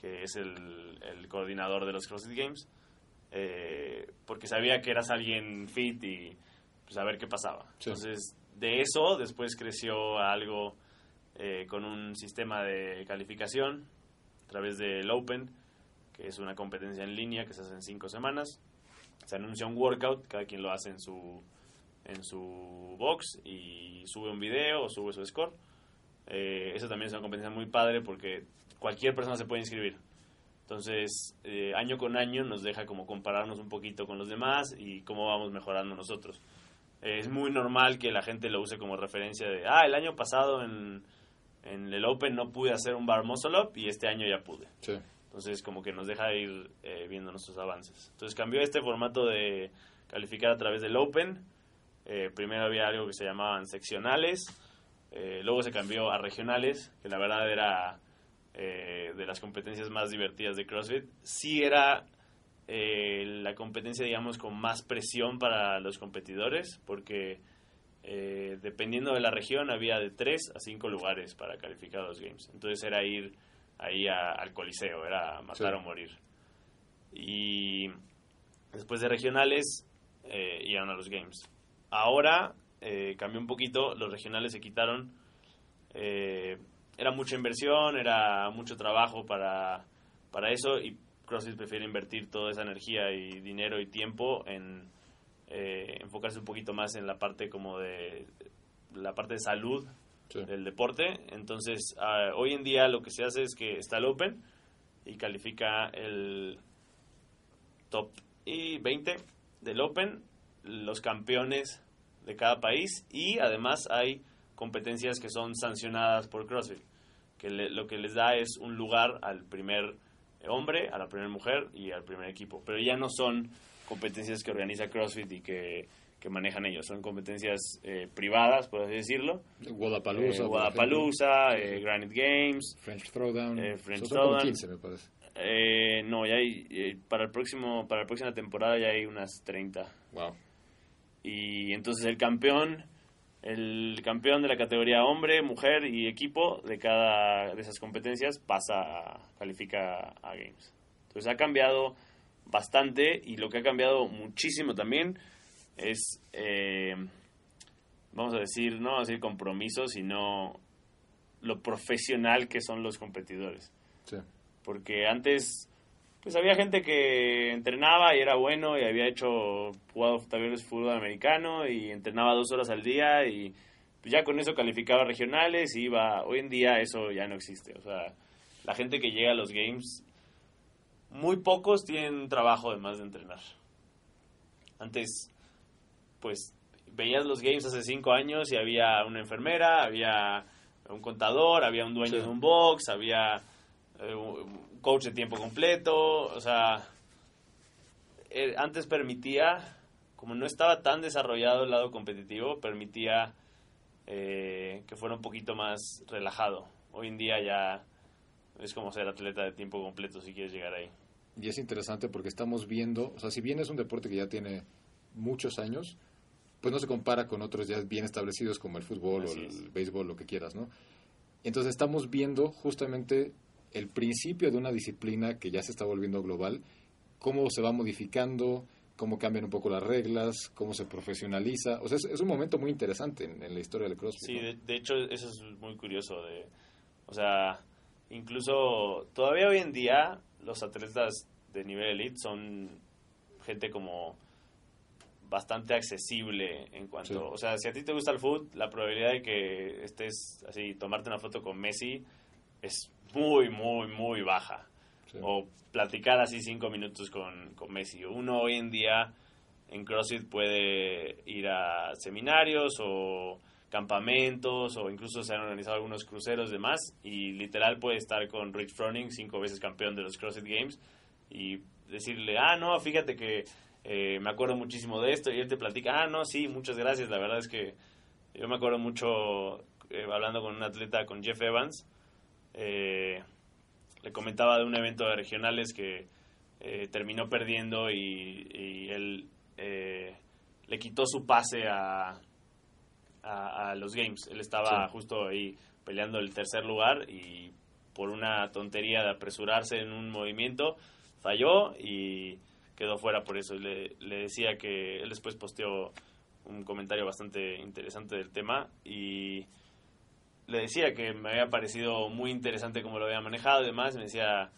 Speaker 2: que es el, el coordinador de los CrossFit Games, eh, porque sabía que eras alguien fit y pues a ver qué pasaba. Entonces, de eso después creció algo eh, con un sistema de calificación a través del Open, que es una competencia en línea que se hace en cinco semanas. Se anuncia un workout, cada quien lo hace en su, en su box y sube un video o sube su score. Eh, eso también es una competencia muy padre porque cualquier persona se puede inscribir. Entonces, eh, año con año nos deja como compararnos un poquito con los demás y cómo vamos mejorando nosotros. Eh, es muy normal que la gente lo use como referencia de, ah, el año pasado en, en el Open no pude hacer un bar muscle up y este año ya pude.
Speaker 1: Sí.
Speaker 2: Entonces, como que nos deja ir eh, viendo nuestros avances. Entonces, cambió este formato de calificar a través del Open. Eh, primero había algo que se llamaban seccionales. Eh, luego se cambió a regionales, que la verdad era eh, de las competencias más divertidas de CrossFit. Sí era eh, la competencia, digamos, con más presión para los competidores, porque eh, dependiendo de la región había de 3 a 5 lugares para calificar a los Games. Entonces era ir ahí a- al coliseo, era matar
Speaker 1: Sí.
Speaker 2: o morir. Y después de regionales eh, iban a los Games. Ahora eh, cambió un poquito, los regionales se quitaron. eh, era mucha inversión, era mucho trabajo para, para eso y CrossFit prefiere invertir toda esa energía y dinero y tiempo en eh, enfocarse un poquito más en la parte como de la parte de salud
Speaker 1: Sí.
Speaker 2: del deporte. Entonces, ah, hoy en día lo que se hace es que está el Open y califica el top y 20 del Open, los campeones de cada país y además hay competencias que son sancionadas por CrossFit, que le- lo que les da es un lugar al primer hombre, a la primera mujer y al primer equipo, pero ya no son competencias que organiza CrossFit y que, que manejan ellos, son competencias eh, privadas, por así decirlo.
Speaker 1: Guadalapalooza.
Speaker 2: Eh, Guadalapalooza,
Speaker 1: ejemplo.
Speaker 2: eh, Granite Games,
Speaker 1: French Throwdown.
Speaker 2: Eh, French Throwdown.
Speaker 1: 15, me parece.
Speaker 2: Eh, no, ya hay, eh, para el próximo, para la próxima temporada ya hay unas 30.
Speaker 1: Wow.
Speaker 2: Y entonces el campeón, el campeón de la categoría hombre, mujer y equipo de cada de esas competencias pasa a, califica a Games. Entonces ha cambiado bastante y lo que ha cambiado muchísimo también es, eh, vamos a decir, no vamos a decir compromiso, sino lo profesional que son los competidores
Speaker 1: Sí.
Speaker 2: porque antes pues había gente que entrenaba y era bueno y había hecho jugado vez fútbol americano y entrenaba dos horas al día y pues, ya con eso calificaba regionales y iba hoy en día eso ya no existe o sea la gente que llega a los games muy pocos tienen trabajo además de entrenar antes pues veías los games hace cinco años y había una enfermera había un contador había un dueño
Speaker 1: Sí.
Speaker 2: de un box había eh, un coach de tiempo completo, o sea, eh, antes permitía, como no estaba tan desarrollado el lado competitivo, permitía eh, que fuera un poquito más relajado. Hoy en día ya es como ser atleta de tiempo completo si quieres llegar ahí.
Speaker 1: Y es interesante porque estamos viendo, o sea, si bien es un deporte que ya tiene muchos años, pues no se compara con otros ya bien establecidos como el fútbol
Speaker 2: Así
Speaker 1: o el
Speaker 2: es.
Speaker 1: béisbol, lo que quieras, ¿no? Entonces estamos viendo justamente el principio de una disciplina que ya se está volviendo global, cómo se va modificando, cómo cambian un poco las reglas, cómo se profesionaliza. O sea, es, es un momento muy interesante en, en la historia del CrossFit.
Speaker 2: Sí,
Speaker 1: ¿no?
Speaker 2: de, de hecho eso es muy curioso. De, o sea, incluso todavía hoy en día los atletas de nivel elite son gente como bastante accesible en cuanto,
Speaker 1: Sí.
Speaker 2: o sea, si a ti te gusta el fútbol, la probabilidad de que estés así, tomarte una foto con Messi es muy, muy, muy baja.
Speaker 1: Sí.
Speaker 2: O platicar así cinco minutos con, con Messi. Uno hoy en día en CrossFit puede ir a seminarios o campamentos o incluso se han organizado algunos cruceros de más y literal puede estar con Rich Froning, cinco veces campeón de los CrossFit Games y decirle, ah, no, fíjate que eh, me acuerdo muchísimo de esto y él te platica, ah, no, sí, muchas gracias, la verdad es que yo me acuerdo mucho eh, hablando con un atleta, con Jeff Evans, eh, le comentaba de un evento de regionales que eh, terminó perdiendo y, y él eh, le quitó su pase a, a, a los games. Él estaba
Speaker 1: Sí.
Speaker 2: justo ahí peleando el tercer lugar y por una tontería de apresurarse en un movimiento falló y quedó fuera por eso. Le, le decía que él después posteó un comentario bastante interesante del tema y le decía que me había parecido muy interesante cómo lo había manejado y demás. Me decía,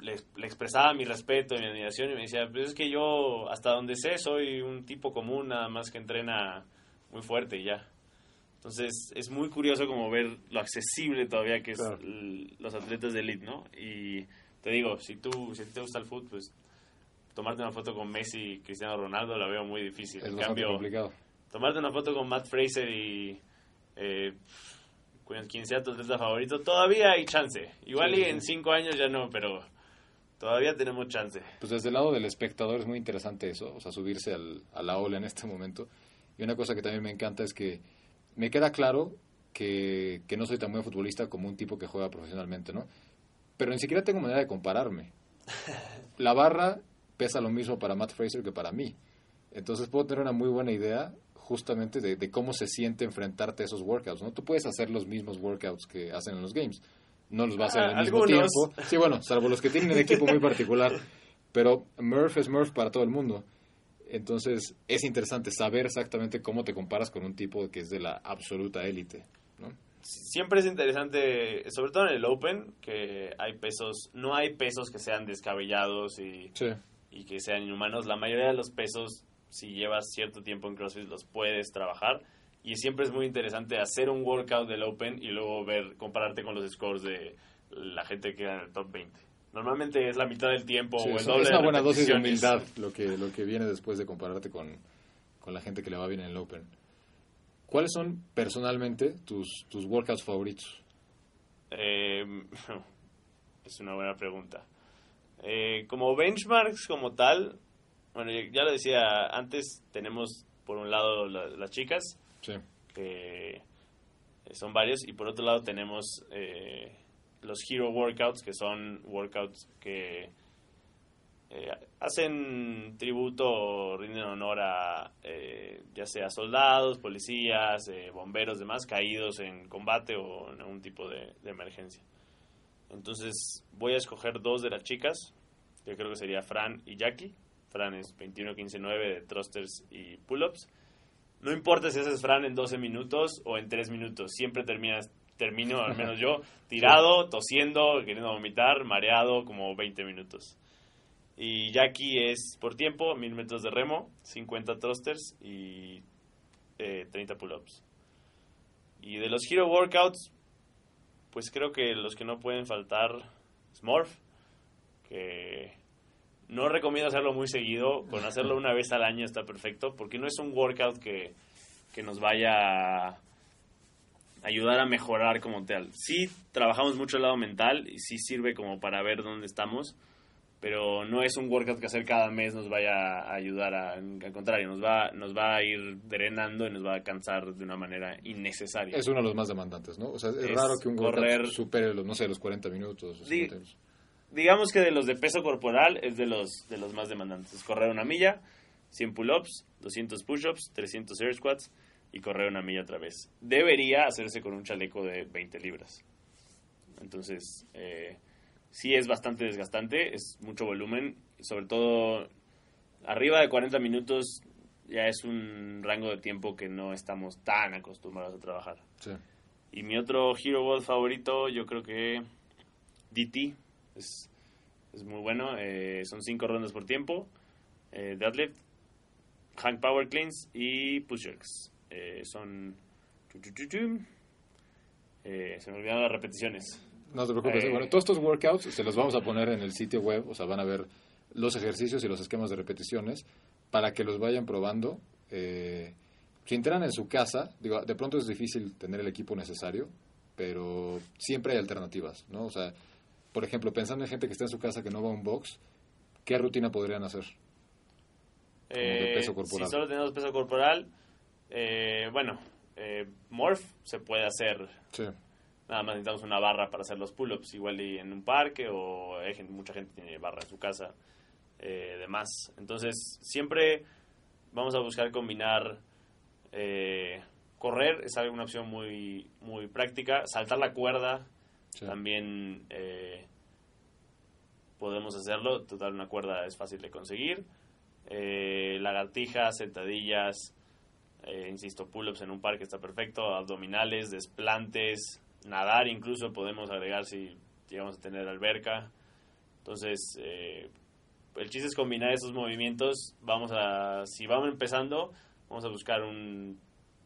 Speaker 2: le, le expresaba mi respeto y mi admiración y me decía, pues es que yo hasta donde sé soy un tipo común, nada más que entrena muy fuerte y ya. Entonces es muy curioso como ver lo accesible todavía que es
Speaker 1: Claro.
Speaker 2: los atletas de elite, ¿no? Y te digo, si tú si te gusta el fútbol, pues tomarte una foto con Messi y Cristiano Ronaldo la veo muy difícil.
Speaker 1: Es
Speaker 2: en cambio,
Speaker 1: complicado.
Speaker 2: tomarte una foto con Matt Fraser y eh, quien sea tu atleta favorito, todavía hay chance. Igual
Speaker 1: Sí,
Speaker 2: y en cinco años ya no, pero todavía tenemos chance.
Speaker 1: Pues desde el lado del espectador es muy interesante eso, o sea, subirse al, a la ola en este momento. Y una cosa que también me encanta es que me queda claro que, que no soy tan buen futbolista como un tipo que juega profesionalmente, ¿no? Pero ni siquiera tengo manera de compararme. La barra pesa lo mismo para Matt Fraser que para mí. Entonces puedo tener una muy buena idea justamente de, de cómo se siente enfrentarte a esos workouts, ¿no? Tú puedes hacer los mismos workouts que hacen en los games. No los vas a hacer
Speaker 2: Ah,
Speaker 1: al mismo
Speaker 2: algunos.
Speaker 1: tiempo. Sí, bueno, salvo los que tienen un equipo muy particular. Pero Murph es Murph para todo el mundo. Entonces es interesante saber exactamente cómo te comparas con un tipo que es de la absoluta élite. ¿no?
Speaker 2: Siempre es interesante, sobre todo en el Open, que hay pesos, no hay pesos que sean descabellados y,
Speaker 1: Sí.
Speaker 2: y que sean inhumanos. La mayoría de los pesos, si llevas cierto tiempo en CrossFit, los puedes trabajar. Y siempre es muy interesante hacer un workout del Open y luego ver, compararte con los scores de la gente que queda en el top 20. Normalmente es la mitad del tiempo
Speaker 1: Sí,
Speaker 2: o el doble
Speaker 1: es
Speaker 2: de
Speaker 1: una buena dosis de humildad lo que, lo que viene después de compararte con, con la gente que le va bien en el Open. ¿Cuáles son personalmente tus, tus workouts favoritos?
Speaker 2: Eh, es una buena pregunta. Eh, como benchmarks como tal, bueno, ya- lo decía antes, tenemos por un lado la- las chicas,
Speaker 1: Sí.
Speaker 2: que son varios, y por otro lado tenemos eh, los Hero Workouts, que son workouts que eh, hacen tributo o rinden honor a eh, ya sea soldados, policías, eh, bomberos, demás, caídos en combate o en algún tipo de, de emergencia. Entonces voy a escoger dos de las chicas, que creo que sería Fran y Jackie. Fran es 21-15-9 de thrusters y pull-ups. No importa si haces Fran en 12 minutos o en 3 minutos, siempre terminas, termino, al menos yo, tirado, tosiendo, queriendo vomitar, mareado, como 20 minutos. Y Jackie es por tiempo, 1000 metros de remo, 50 thrusters y eh, 30 pull-ups. Y de los Hero Workouts, pues creo que los que no pueden faltar es Morph, que no recomiendo hacerlo muy seguido, con hacerlo una vez al año está perfecto, porque no es un workout que, que nos vaya a ayudar a mejorar como tal. Sí trabajamos mucho el lado mental y sí sirve como para ver dónde estamos, pero no es un workout que hacer cada mes nos vaya a ayudar a, al contrario, nos va, nos va a ir drenando y nos va a cansar de una manera innecesaria.
Speaker 1: Es uno de los más demandantes, ¿no? O sea, es,
Speaker 2: Es
Speaker 1: raro que un workout
Speaker 2: correr-
Speaker 1: supere los, no sé, los 40 minutos.
Speaker 2: Sí.
Speaker 1: 50 minutos.
Speaker 2: Digamos que de los de peso corporal es de los, de los más demandantes. Es correr una milla, 100 pull-ups, 200 push-ups, 300 air squats y correr una milla otra vez. Debería hacerse con un chaleco de 20 libras. Entonces, eh, sí es bastante desgastante, es mucho volumen, sobre todo arriba de 40 minutos ya es un rango de tiempo que no estamos tan acostumbrados a trabajar.
Speaker 1: Sí.
Speaker 2: Y mi otro Hero Ball favorito, yo creo que DT. Es, es muy bueno. eh, son cinco rondas por tiempo. Eh, deadlift, hang power cleans y push jerks. Eh, son... Eh, se me olvidaron las repeticiones.
Speaker 1: No te preocupes.
Speaker 2: Eh.
Speaker 1: Bueno, todos estos workouts se los vamos a poner en el sitio web, o sea, van a ver los ejercicios y los esquemas de repeticiones para que los vayan probando. Eh, si entrenan en su casa, digo, de pronto es difícil tener el equipo necesario, pero siempre hay alternativas, ¿no? O sea, por ejemplo, pensando en gente que está en su casa que no va a un box, ¿qué rutina podrían hacer? Como de
Speaker 2: Eh,
Speaker 1: peso corporal.
Speaker 2: Si solo tenemos peso corporal, eh, bueno, eh, Morph se puede hacer
Speaker 1: Sí.
Speaker 2: Nada más necesitamos una barra para hacer los pull-ups, igual y en un parque o hay gente- mucha gente tiene barra en su casa, eh, demás. Entonces, siempre vamos a buscar combinar eh, correr, es alguna opción muy, muy práctica, saltar la cuerda, también eh, podemos hacerlo, total una cuerda es fácil de conseguir. Eh, lagartijas, sentadillas, eh, insisto, pull-ups en un parque está perfecto, abdominales, desplantes, nadar incluso podemos agregar si llegamos a tener alberca. Entonces, eh, el chiste es combinar esos movimientos. Vamos a, si vamos empezando, vamos a buscar un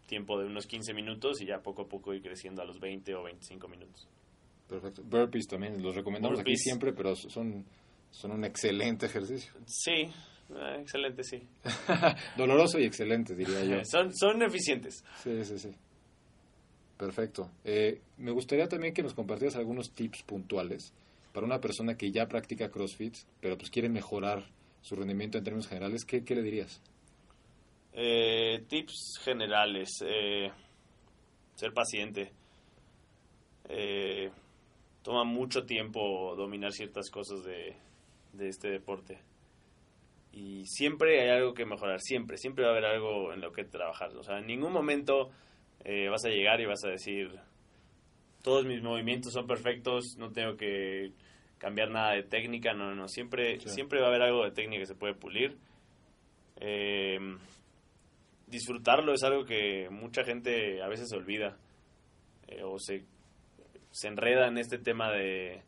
Speaker 2: tiempo de unos 15 minutos y ya poco a poco ir creciendo a los 20 o 25 minutos.
Speaker 1: Perfecto. Burpees también los recomendamos aquí siempre, pero son, son un excelente ejercicio.
Speaker 2: Sí, eh, excelente, sí.
Speaker 1: Doloroso y excelente, diría yo.
Speaker 2: Son, son eficientes.
Speaker 1: Sí, sí, sí. Perfecto. Eh, me gustaría también que nos compartieras algunos tips puntuales para una persona que ya practica CrossFit, pero pues quiere mejorar su rendimiento en términos generales. ¿Qué, qué le dirías?
Speaker 2: Eh, tips generales. eh, ser paciente. Eh, toma mucho tiempo dominar ciertas cosas de, de este deporte. Y siempre hay algo que mejorar, siempre, siempre va a haber algo en lo que trabajar. O sea, en ningún momento eh, vas a llegar y vas a decir, todos mis movimientos son perfectos, no tengo que cambiar nada de técnica, no, no, no, siempre,
Speaker 1: Sí.
Speaker 2: siempre va a haber algo de técnica que se puede pulir. Eh, disfrutarlo es algo que mucha gente a veces olvida eh, o se, se enreda en este tema de,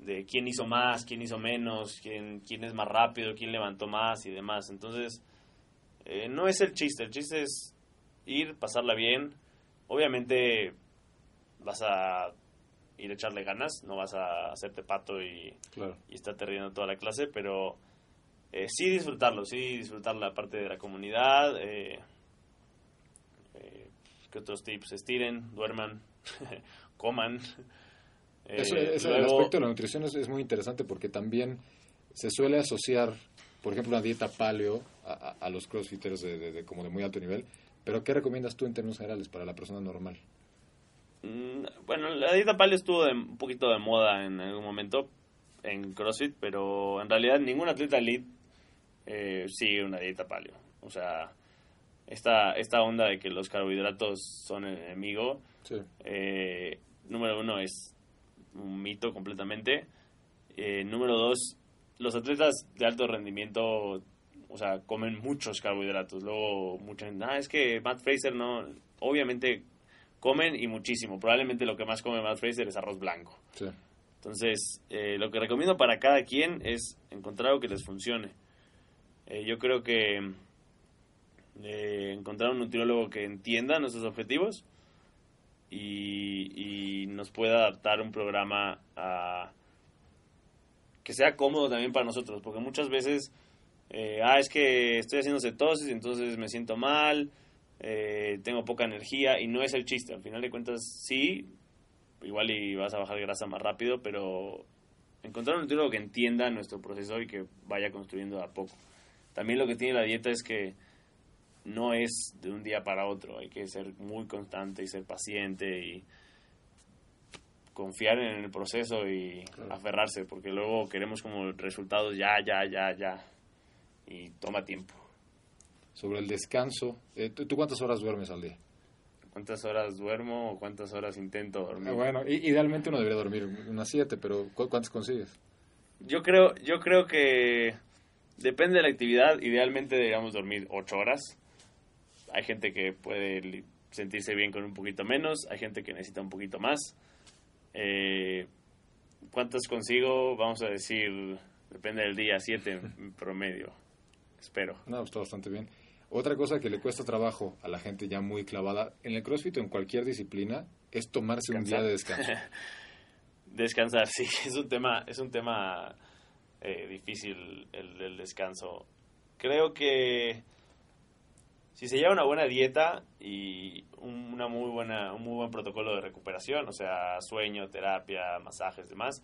Speaker 2: de quién hizo más, quién hizo menos, quién, quién es más rápido, quién levantó más y demás. Entonces, eh, no es el chiste, el chiste es ir, pasarla bien. Obviamente vas a ir a echarle ganas, no vas a hacerte pato y,
Speaker 1: Claro.
Speaker 2: y estarte riendo toda la clase, pero eh, sí disfrutarlo, sí disfrutar la parte de la comunidad. Eh, eh, ¿Qué otros tips? Estiren, duerman, coman. Eh,
Speaker 1: Eso, eso, el aspecto de la nutrición es, es muy interesante porque también se suele asociar, por ejemplo, una dieta paleo a, a- a los crossfitters de, de- de como de muy alto nivel. Pero ¿qué recomiendas tú en términos generales para la persona normal?
Speaker 2: Mm, Bueno, la dieta paleo estuvo de- un poquito de moda en algún momento en CrossFit, pero en realidad ningún atleta elite eh, sigue una dieta paleo. O sea, esta, esta onda de que los carbohidratos son el enemigo,
Speaker 1: Sí.
Speaker 2: eh, uno es un mito completamente. Eh, número dos, los atletas de alto rendimiento, o sea, comen muchos carbohidratos. Luego, mucha gente, ah, es que Matt Fraser no. Obviamente comen y muchísimo. Probablemente lo que más come Matt Fraser es arroz blanco.
Speaker 1: Sí.
Speaker 2: Entonces, eh, lo que recomiendo para cada quien es encontrar algo que les funcione. Eh, yo creo que eh, encontrar un nutriólogo que entienda nuestros objetivos y, y nos pueda adaptar un programa a que sea cómodo también para nosotros, porque muchas veces, eh, ah, es que estoy haciendo cetosis, entonces me siento mal, eh, tengo poca energía y no es el chiste. Al final de cuentas, sí, igual y vas a bajar grasa más rápido, pero encontrar un nutriólogo que entienda nuestro proceso y que vaya construyendo a poco. También lo que tiene la dieta es que no es de un día para otro, hay que ser muy constante y ser paciente y confiar en el proceso y
Speaker 1: Claro.
Speaker 2: aferrarse, porque luego queremos como resultados ya, ya, ya, ya, y toma tiempo.
Speaker 1: Sobre el descanso, eh, ¿tú, cuántas horas duermes al día?
Speaker 2: ¿Cuántas horas duermo o cuántas horas intento dormir?
Speaker 1: Ah, bueno, idealmente uno debería dormir unas siete, pero ¿cu- ¿cuántas consigues?
Speaker 2: Yo creo, yo creo que depende de la actividad. Idealmente deberíamos dormir ocho horas. Hay gente que puede sentirse bien con un poquito menos. Hay gente que necesita un poquito más. Eh, ¿Cuántas consigo? Vamos a decir, depende del día, siete en promedio. Espero.
Speaker 1: No, está bastante bien. Otra cosa que le cuesta trabajo a la gente ya muy clavada en el CrossFit o en cualquier disciplina es tomarse un día de descanso.
Speaker 2: Descansar, sí, es un tema, es un tema eh, difícil el, el descanso. Creo que si se lleva una buena dieta y un- una muy buena, un muy buen protocolo de recuperación, o sea, sueño, terapia, masajes, demás,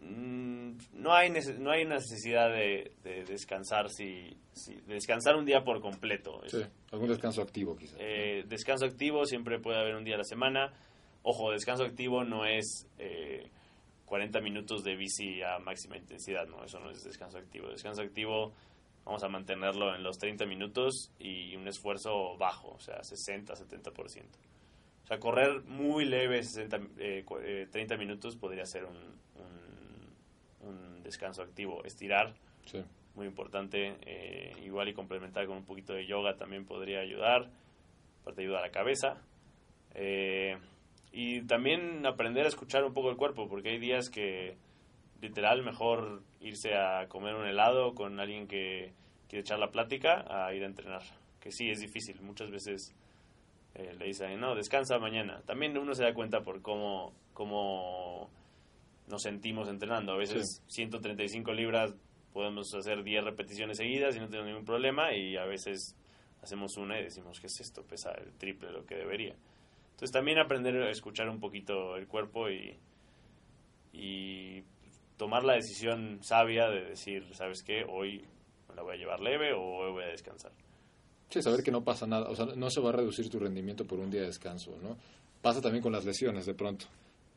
Speaker 2: mm, no hay no hay necesidad de, de descansar si, si- de descansar un día por completo.
Speaker 1: Sí, algún descanso activo quizás.
Speaker 2: eh, descanso activo siempre puede haber un día a la semana. Ojo, descanso activo no es eh, 40 minutos de bici a máxima intensidad, no, eso no es descanso activo. Descanso activo vamos a mantenerlo en los 30 minutos y un esfuerzo bajo, o sea, 60, 70%. O sea, correr muy leve, 60, eh, cu- eh, 30 minutos podría ser un, un, un descanso activo. Estirar,
Speaker 1: Sí.
Speaker 2: muy importante. eh, igual y complementar con un poquito de yoga también podría ayudar. Aparte ayuda a la cabeza. Eh, y también aprender a escuchar un poco el cuerpo, porque hay días que literal, mejor irse a comer un helado con alguien que quiere echar la plática a ir a entrenar. Que sí, es difícil. Muchas veces eh, le dicen, no, descansa mañana. También uno se da cuenta por cómo, cómo nos sentimos entrenando. A veces 135 libras podemos hacer 10 repeticiones seguidas y no tenemos ningún problema y a veces hacemos una y decimos, ¿qué es esto? Pesa el triple de lo que debería. Entonces también aprender a escuchar un poquito el cuerpo y, y tomar la decisión sabia de decir, ¿sabes qué? Hoy la voy a llevar leve o hoy voy a descansar.
Speaker 1: Sí, saber que no pasa nada, o sea, no se va a reducir tu rendimiento por un día de descanso, ¿no? Pasa también con las lesiones de pronto.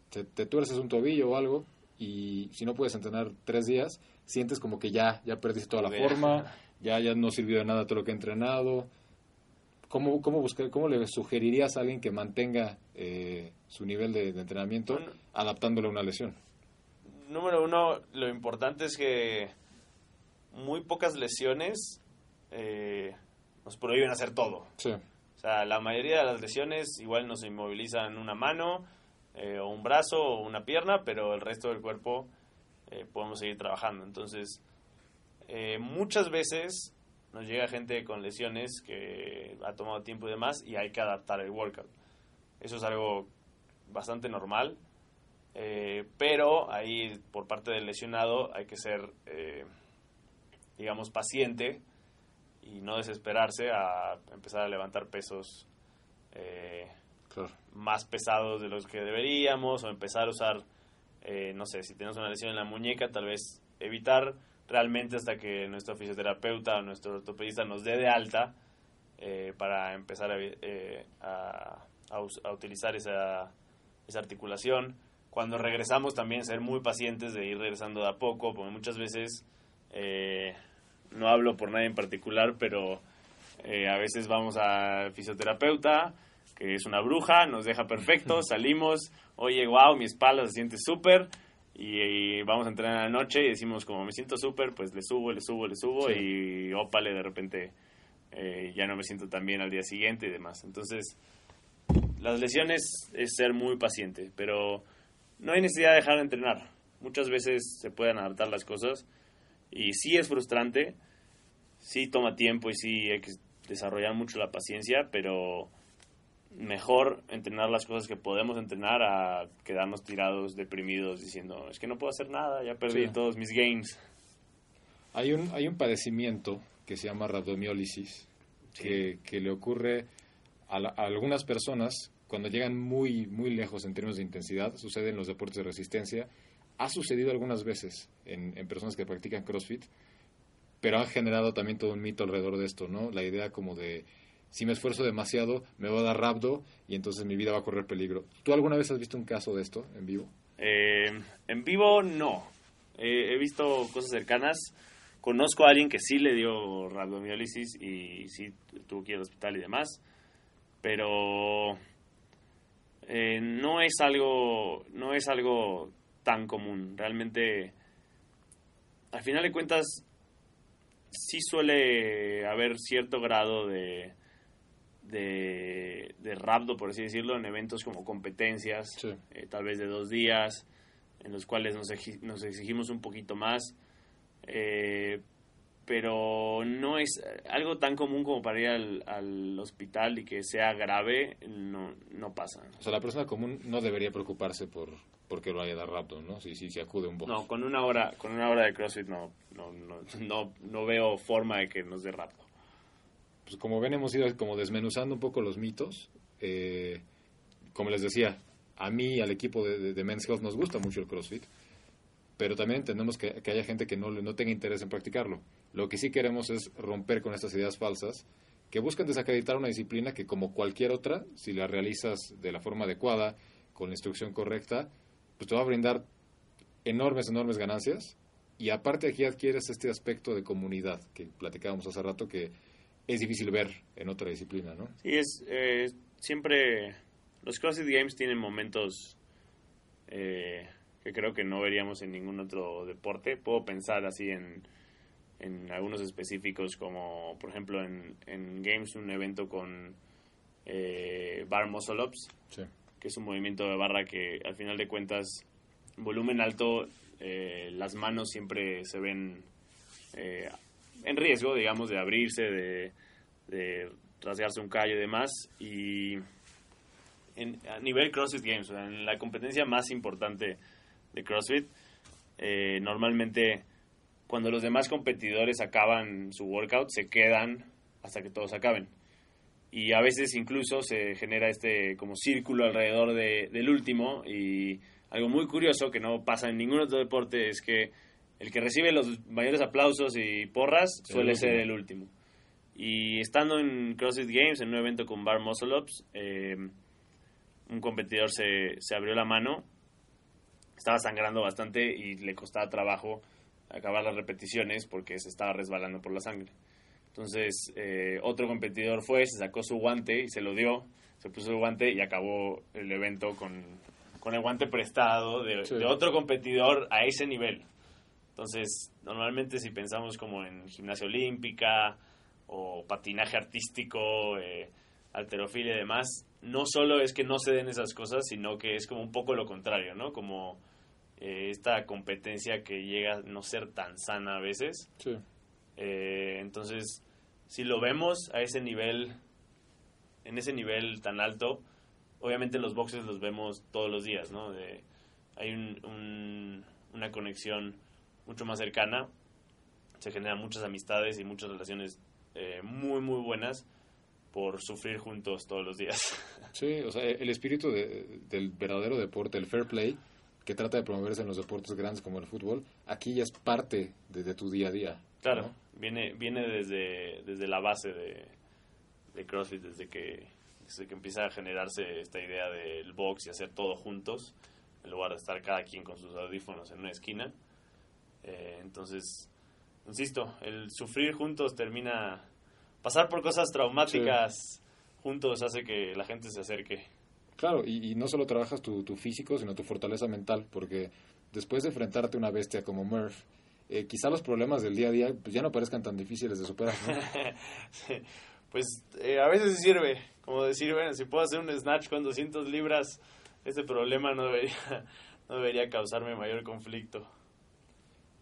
Speaker 1: Te, te tuerces un tobillo o algo y si no puedes entrenar tres días, sientes como que ya, ya perdiste toda la forma, ya, ya no sirvió de nada todo lo que he entrenado. ¿Cómo, cómo, buscar, cómo le sugerirías a alguien que mantenga eh, su nivel de, entrenamiento adaptándolo a una lesión?
Speaker 2: Número uno, lo importante es que muy pocas lesiones eh, nos prohíben hacer todo.
Speaker 1: Sí.
Speaker 2: O sea, la mayoría de las lesiones igual nos inmovilizan una mano, eh, o un brazo, o una pierna, pero el resto del cuerpo eh, podemos seguir trabajando. Entonces, eh, muchas veces nos llega gente con lesiones que ha tomado tiempo y demás y hay que adaptar el workout. Eso es algo bastante normal, pero ahí por parte del lesionado hay que ser, digamos, paciente y no desesperarse a empezar a levantar pesos eh, más pesados de los que deberíamos o empezar a usar, eh, no sé, si tenemos una lesión en la muñeca, tal vez evitar realmente hasta que nuestro fisioterapeuta o nuestro ortopedista nos dé de alta eh, para empezar a, a, utilizar esa, esa articulación. Cuando regresamos también ser muy pacientes de ir regresando de a poco, porque muchas veces no hablo por nadie en particular, pero eh, a veces vamos al fisioterapeuta, que es una bruja, nos deja perfecto, salimos, oye, wow, mi espalda se siente súper, y, vamos a entrenar en la noche y decimos, como me siento súper, pues le subo, le subo, le subo, y ópale, de repente eh, ya no me siento tan bien al día siguiente y demás. Entonces, las lesiones es ser muy paciente, pero no hay necesidad de dejar de entrenar. Muchas veces se pueden adaptar las cosas y sí es frustrante, sí toma tiempo y sí hay que desarrollar mucho la paciencia, pero mejor entrenar las cosas que podemos entrenar a quedarnos tirados, deprimidos, diciendo, es que no puedo hacer nada, ya perdí todos mis games.
Speaker 1: Hay un, hay un padecimiento que se llama rabdomiólisis, que, que, le ocurre a, algunas personas cuando llegan muy, muy lejos en términos de intensidad, sucede en los deportes de resistencia, ha sucedido algunas veces en, en personas que practican CrossFit, pero ha generado también todo un mito alrededor de esto, ¿no? La idea como de si me esfuerzo demasiado me va a dar rabdo y entonces mi vida va a correr peligro. ¿Tú alguna vez has visto un caso de esto en vivo?
Speaker 2: Eh, en vivo no. he visto cosas cercanas. Conozco a alguien que sí le dio rabdomiólisis y sí tuvo que ir al hospital y demás, pero eh, no es algo no es algo tan común. Realmente, al final de cuentas, sí suele haber cierto grado de, de, de rapto, por así decirlo, en eventos como competencias, eh, tal vez de dos días, en los cuales nos, nos exigimos un poquito más. Eh, pero no es algo tan común como para ir al, al, hospital y que sea grave, no, no pasa.
Speaker 1: O sea, la persona común no debería preocuparse por, porque lo haya dado rapto, ¿no? Si, si, si acude un box.
Speaker 2: No, con una hora, con una hora de CrossFit no, no, no, no, no veo forma de que nos dé rapto.
Speaker 1: Pues como ven, hemos ido como desmenuzando un poco los mitos. Eh, como les decía, a mí y al equipo de, de, Men's Health nos gusta mucho el CrossFit, pero también entendemos que, que haya gente que no, no tenga interés en practicarlo. Lo que sí queremos es romper con estas ideas falsas que buscan desacreditar una disciplina que como cualquier otra, si la realizas de la forma adecuada, con la instrucción correcta, pues te va a brindar enormes, enormes ganancias. Y aparte aquí adquieres este aspecto de comunidad que platicábamos hace rato que es difícil ver en otra disciplina, ¿no?
Speaker 2: Sí, es eh, siempre los CrossFit Games tienen momentos eh, que creo que no veríamos en ningún otro deporte. Puedo pensar así en, en algunos específicos como por ejemplo en, en Games un evento con eh, Bar Muscle Ups. Sí que es un movimiento de barra que al final de cuentas, volumen alto eh, las manos siempre se ven eh, en riesgo, digamos, de abrirse, de, de rasgarse un callo y demás. Y en, a nivel CrossFit Games, en la competencia más importante de CrossFit, eh, normalmente cuando los demás competidores acaban su workout, se quedan hasta que todos acaben. Y a veces incluso se genera este como círculo alrededor de, del último y algo muy curioso que no pasa en ningún otro deporte es que el que recibe los mayores aplausos y porras suele ser el último. Y estando en CrossFit Games, en un evento con Bar Muscle Ups, eh, un competidor se, se abrió la mano, estaba sangrando bastante y le costaba trabajo acabar las repeticiones porque se estaba resbalando por la sangre. Entonces, eh, otro competidor fue, se sacó su guante y se lo dio, se puso el guante y acabó el evento con, con el guante prestado de,
Speaker 1: Sí.
Speaker 2: de otro competidor a ese nivel. Entonces, normalmente si pensamos como en gimnasia olímpica o patinaje artístico, eh, alterofilia y demás, no solo es que no se den esas cosas, sino que es como un poco lo contrario, ¿no? Como eh, esta competencia que llega a no ser tan sana a veces.
Speaker 1: Sí.
Speaker 2: Eh, entonces, si lo vemos a ese nivel, en ese nivel tan alto, obviamente los boxes los vemos todos los días, ¿no? De- hay un- un- una conexión mucho más cercana, se generan muchas amistades y muchas relaciones eh, muy, muy buenas por sufrir juntos todos los días.
Speaker 1: Sí, o sea, el espíritu de- del verdadero deporte, el fair play, que trata de promoverse en los deportes grandes como el fútbol, aquí ya es parte de, de tu día a día.
Speaker 2: Claro,
Speaker 1: ¿no?
Speaker 2: viene, viene desde, desde la base de, de CrossFit, desde que, desde que empieza a generarse esta idea del box y hacer todo juntos, en lugar de estar cada quien con sus audífonos en una esquina. Eh, entonces, insisto, el sufrir juntos termina... Pasar por cosas traumáticas juntos hace que la gente se acerque.
Speaker 1: Claro, y, y no solo trabajas tu, tu físico, sino tu fortaleza mental, porque después de enfrentarte a una bestia como Murph, eh, quizá los problemas del día a día pues, ya no parezcan tan difíciles de superar, ¿no?
Speaker 2: Sí, pues eh, a veces sirve, como decir, bueno, si puedo hacer un snatch con 200 libras, este problema no debería, no debería causarme mayor conflicto.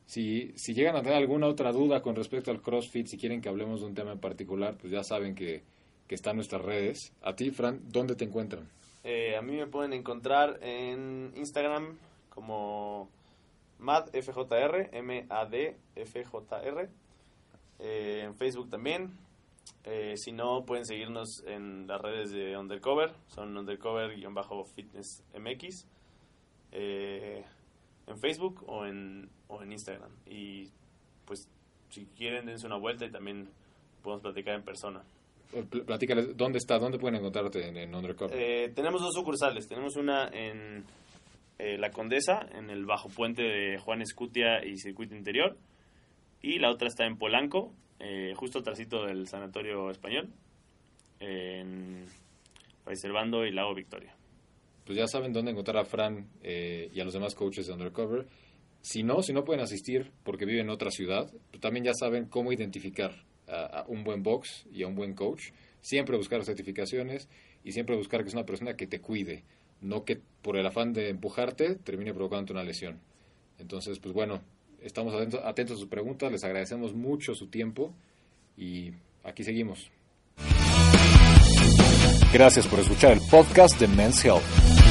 Speaker 1: Si, si llegan a tener alguna otra duda con respecto al CrossFit, si quieren que hablemos de un tema en particular, pues ya saben que, que están nuestras redes. A ti, Fran, ¿dónde te encuentran?
Speaker 2: Eh, a mí me pueden encontrar en Instagram como MadFJR, M-A-D-F-J-R. Eh, en Facebook también. Eh, si no, pueden seguirnos en las redes de Undercover. Son Undercover-Fitness-MX. Eh, en Facebook o en, o en Instagram. Y pues si quieren, dense una vuelta y también podemos platicar en persona.
Speaker 1: Pl- Platícales, ¿dónde está? ¿Dónde pueden encontrarte en, en Undercover?
Speaker 2: Eh, tenemos dos sucursales. Tenemos una en eh, La Condesa, en el bajo puente de Juan Escutia y Circuito Interior. Y la otra está en Polanco, eh, justo trasito del Sanatorio Español, en Fray Servando y Lago Victoria.
Speaker 1: pues ya saben dónde encontrar a Fran eh, y a los demás coaches de Undercover. Si no, si no pueden asistir porque viven en otra ciudad, pues también ya saben cómo identificar a, un buen box y a un buen coach. Siempre buscar certificaciones y siempre buscar que es una persona que te cuide, no que por el afán de empujarte termine provocándote una lesión. Entonces, pues bueno, estamos atentos, atentos a sus preguntas, les agradecemos mucho su tiempo y aquí seguimos. Gracias por escuchar el podcast de Men's Health.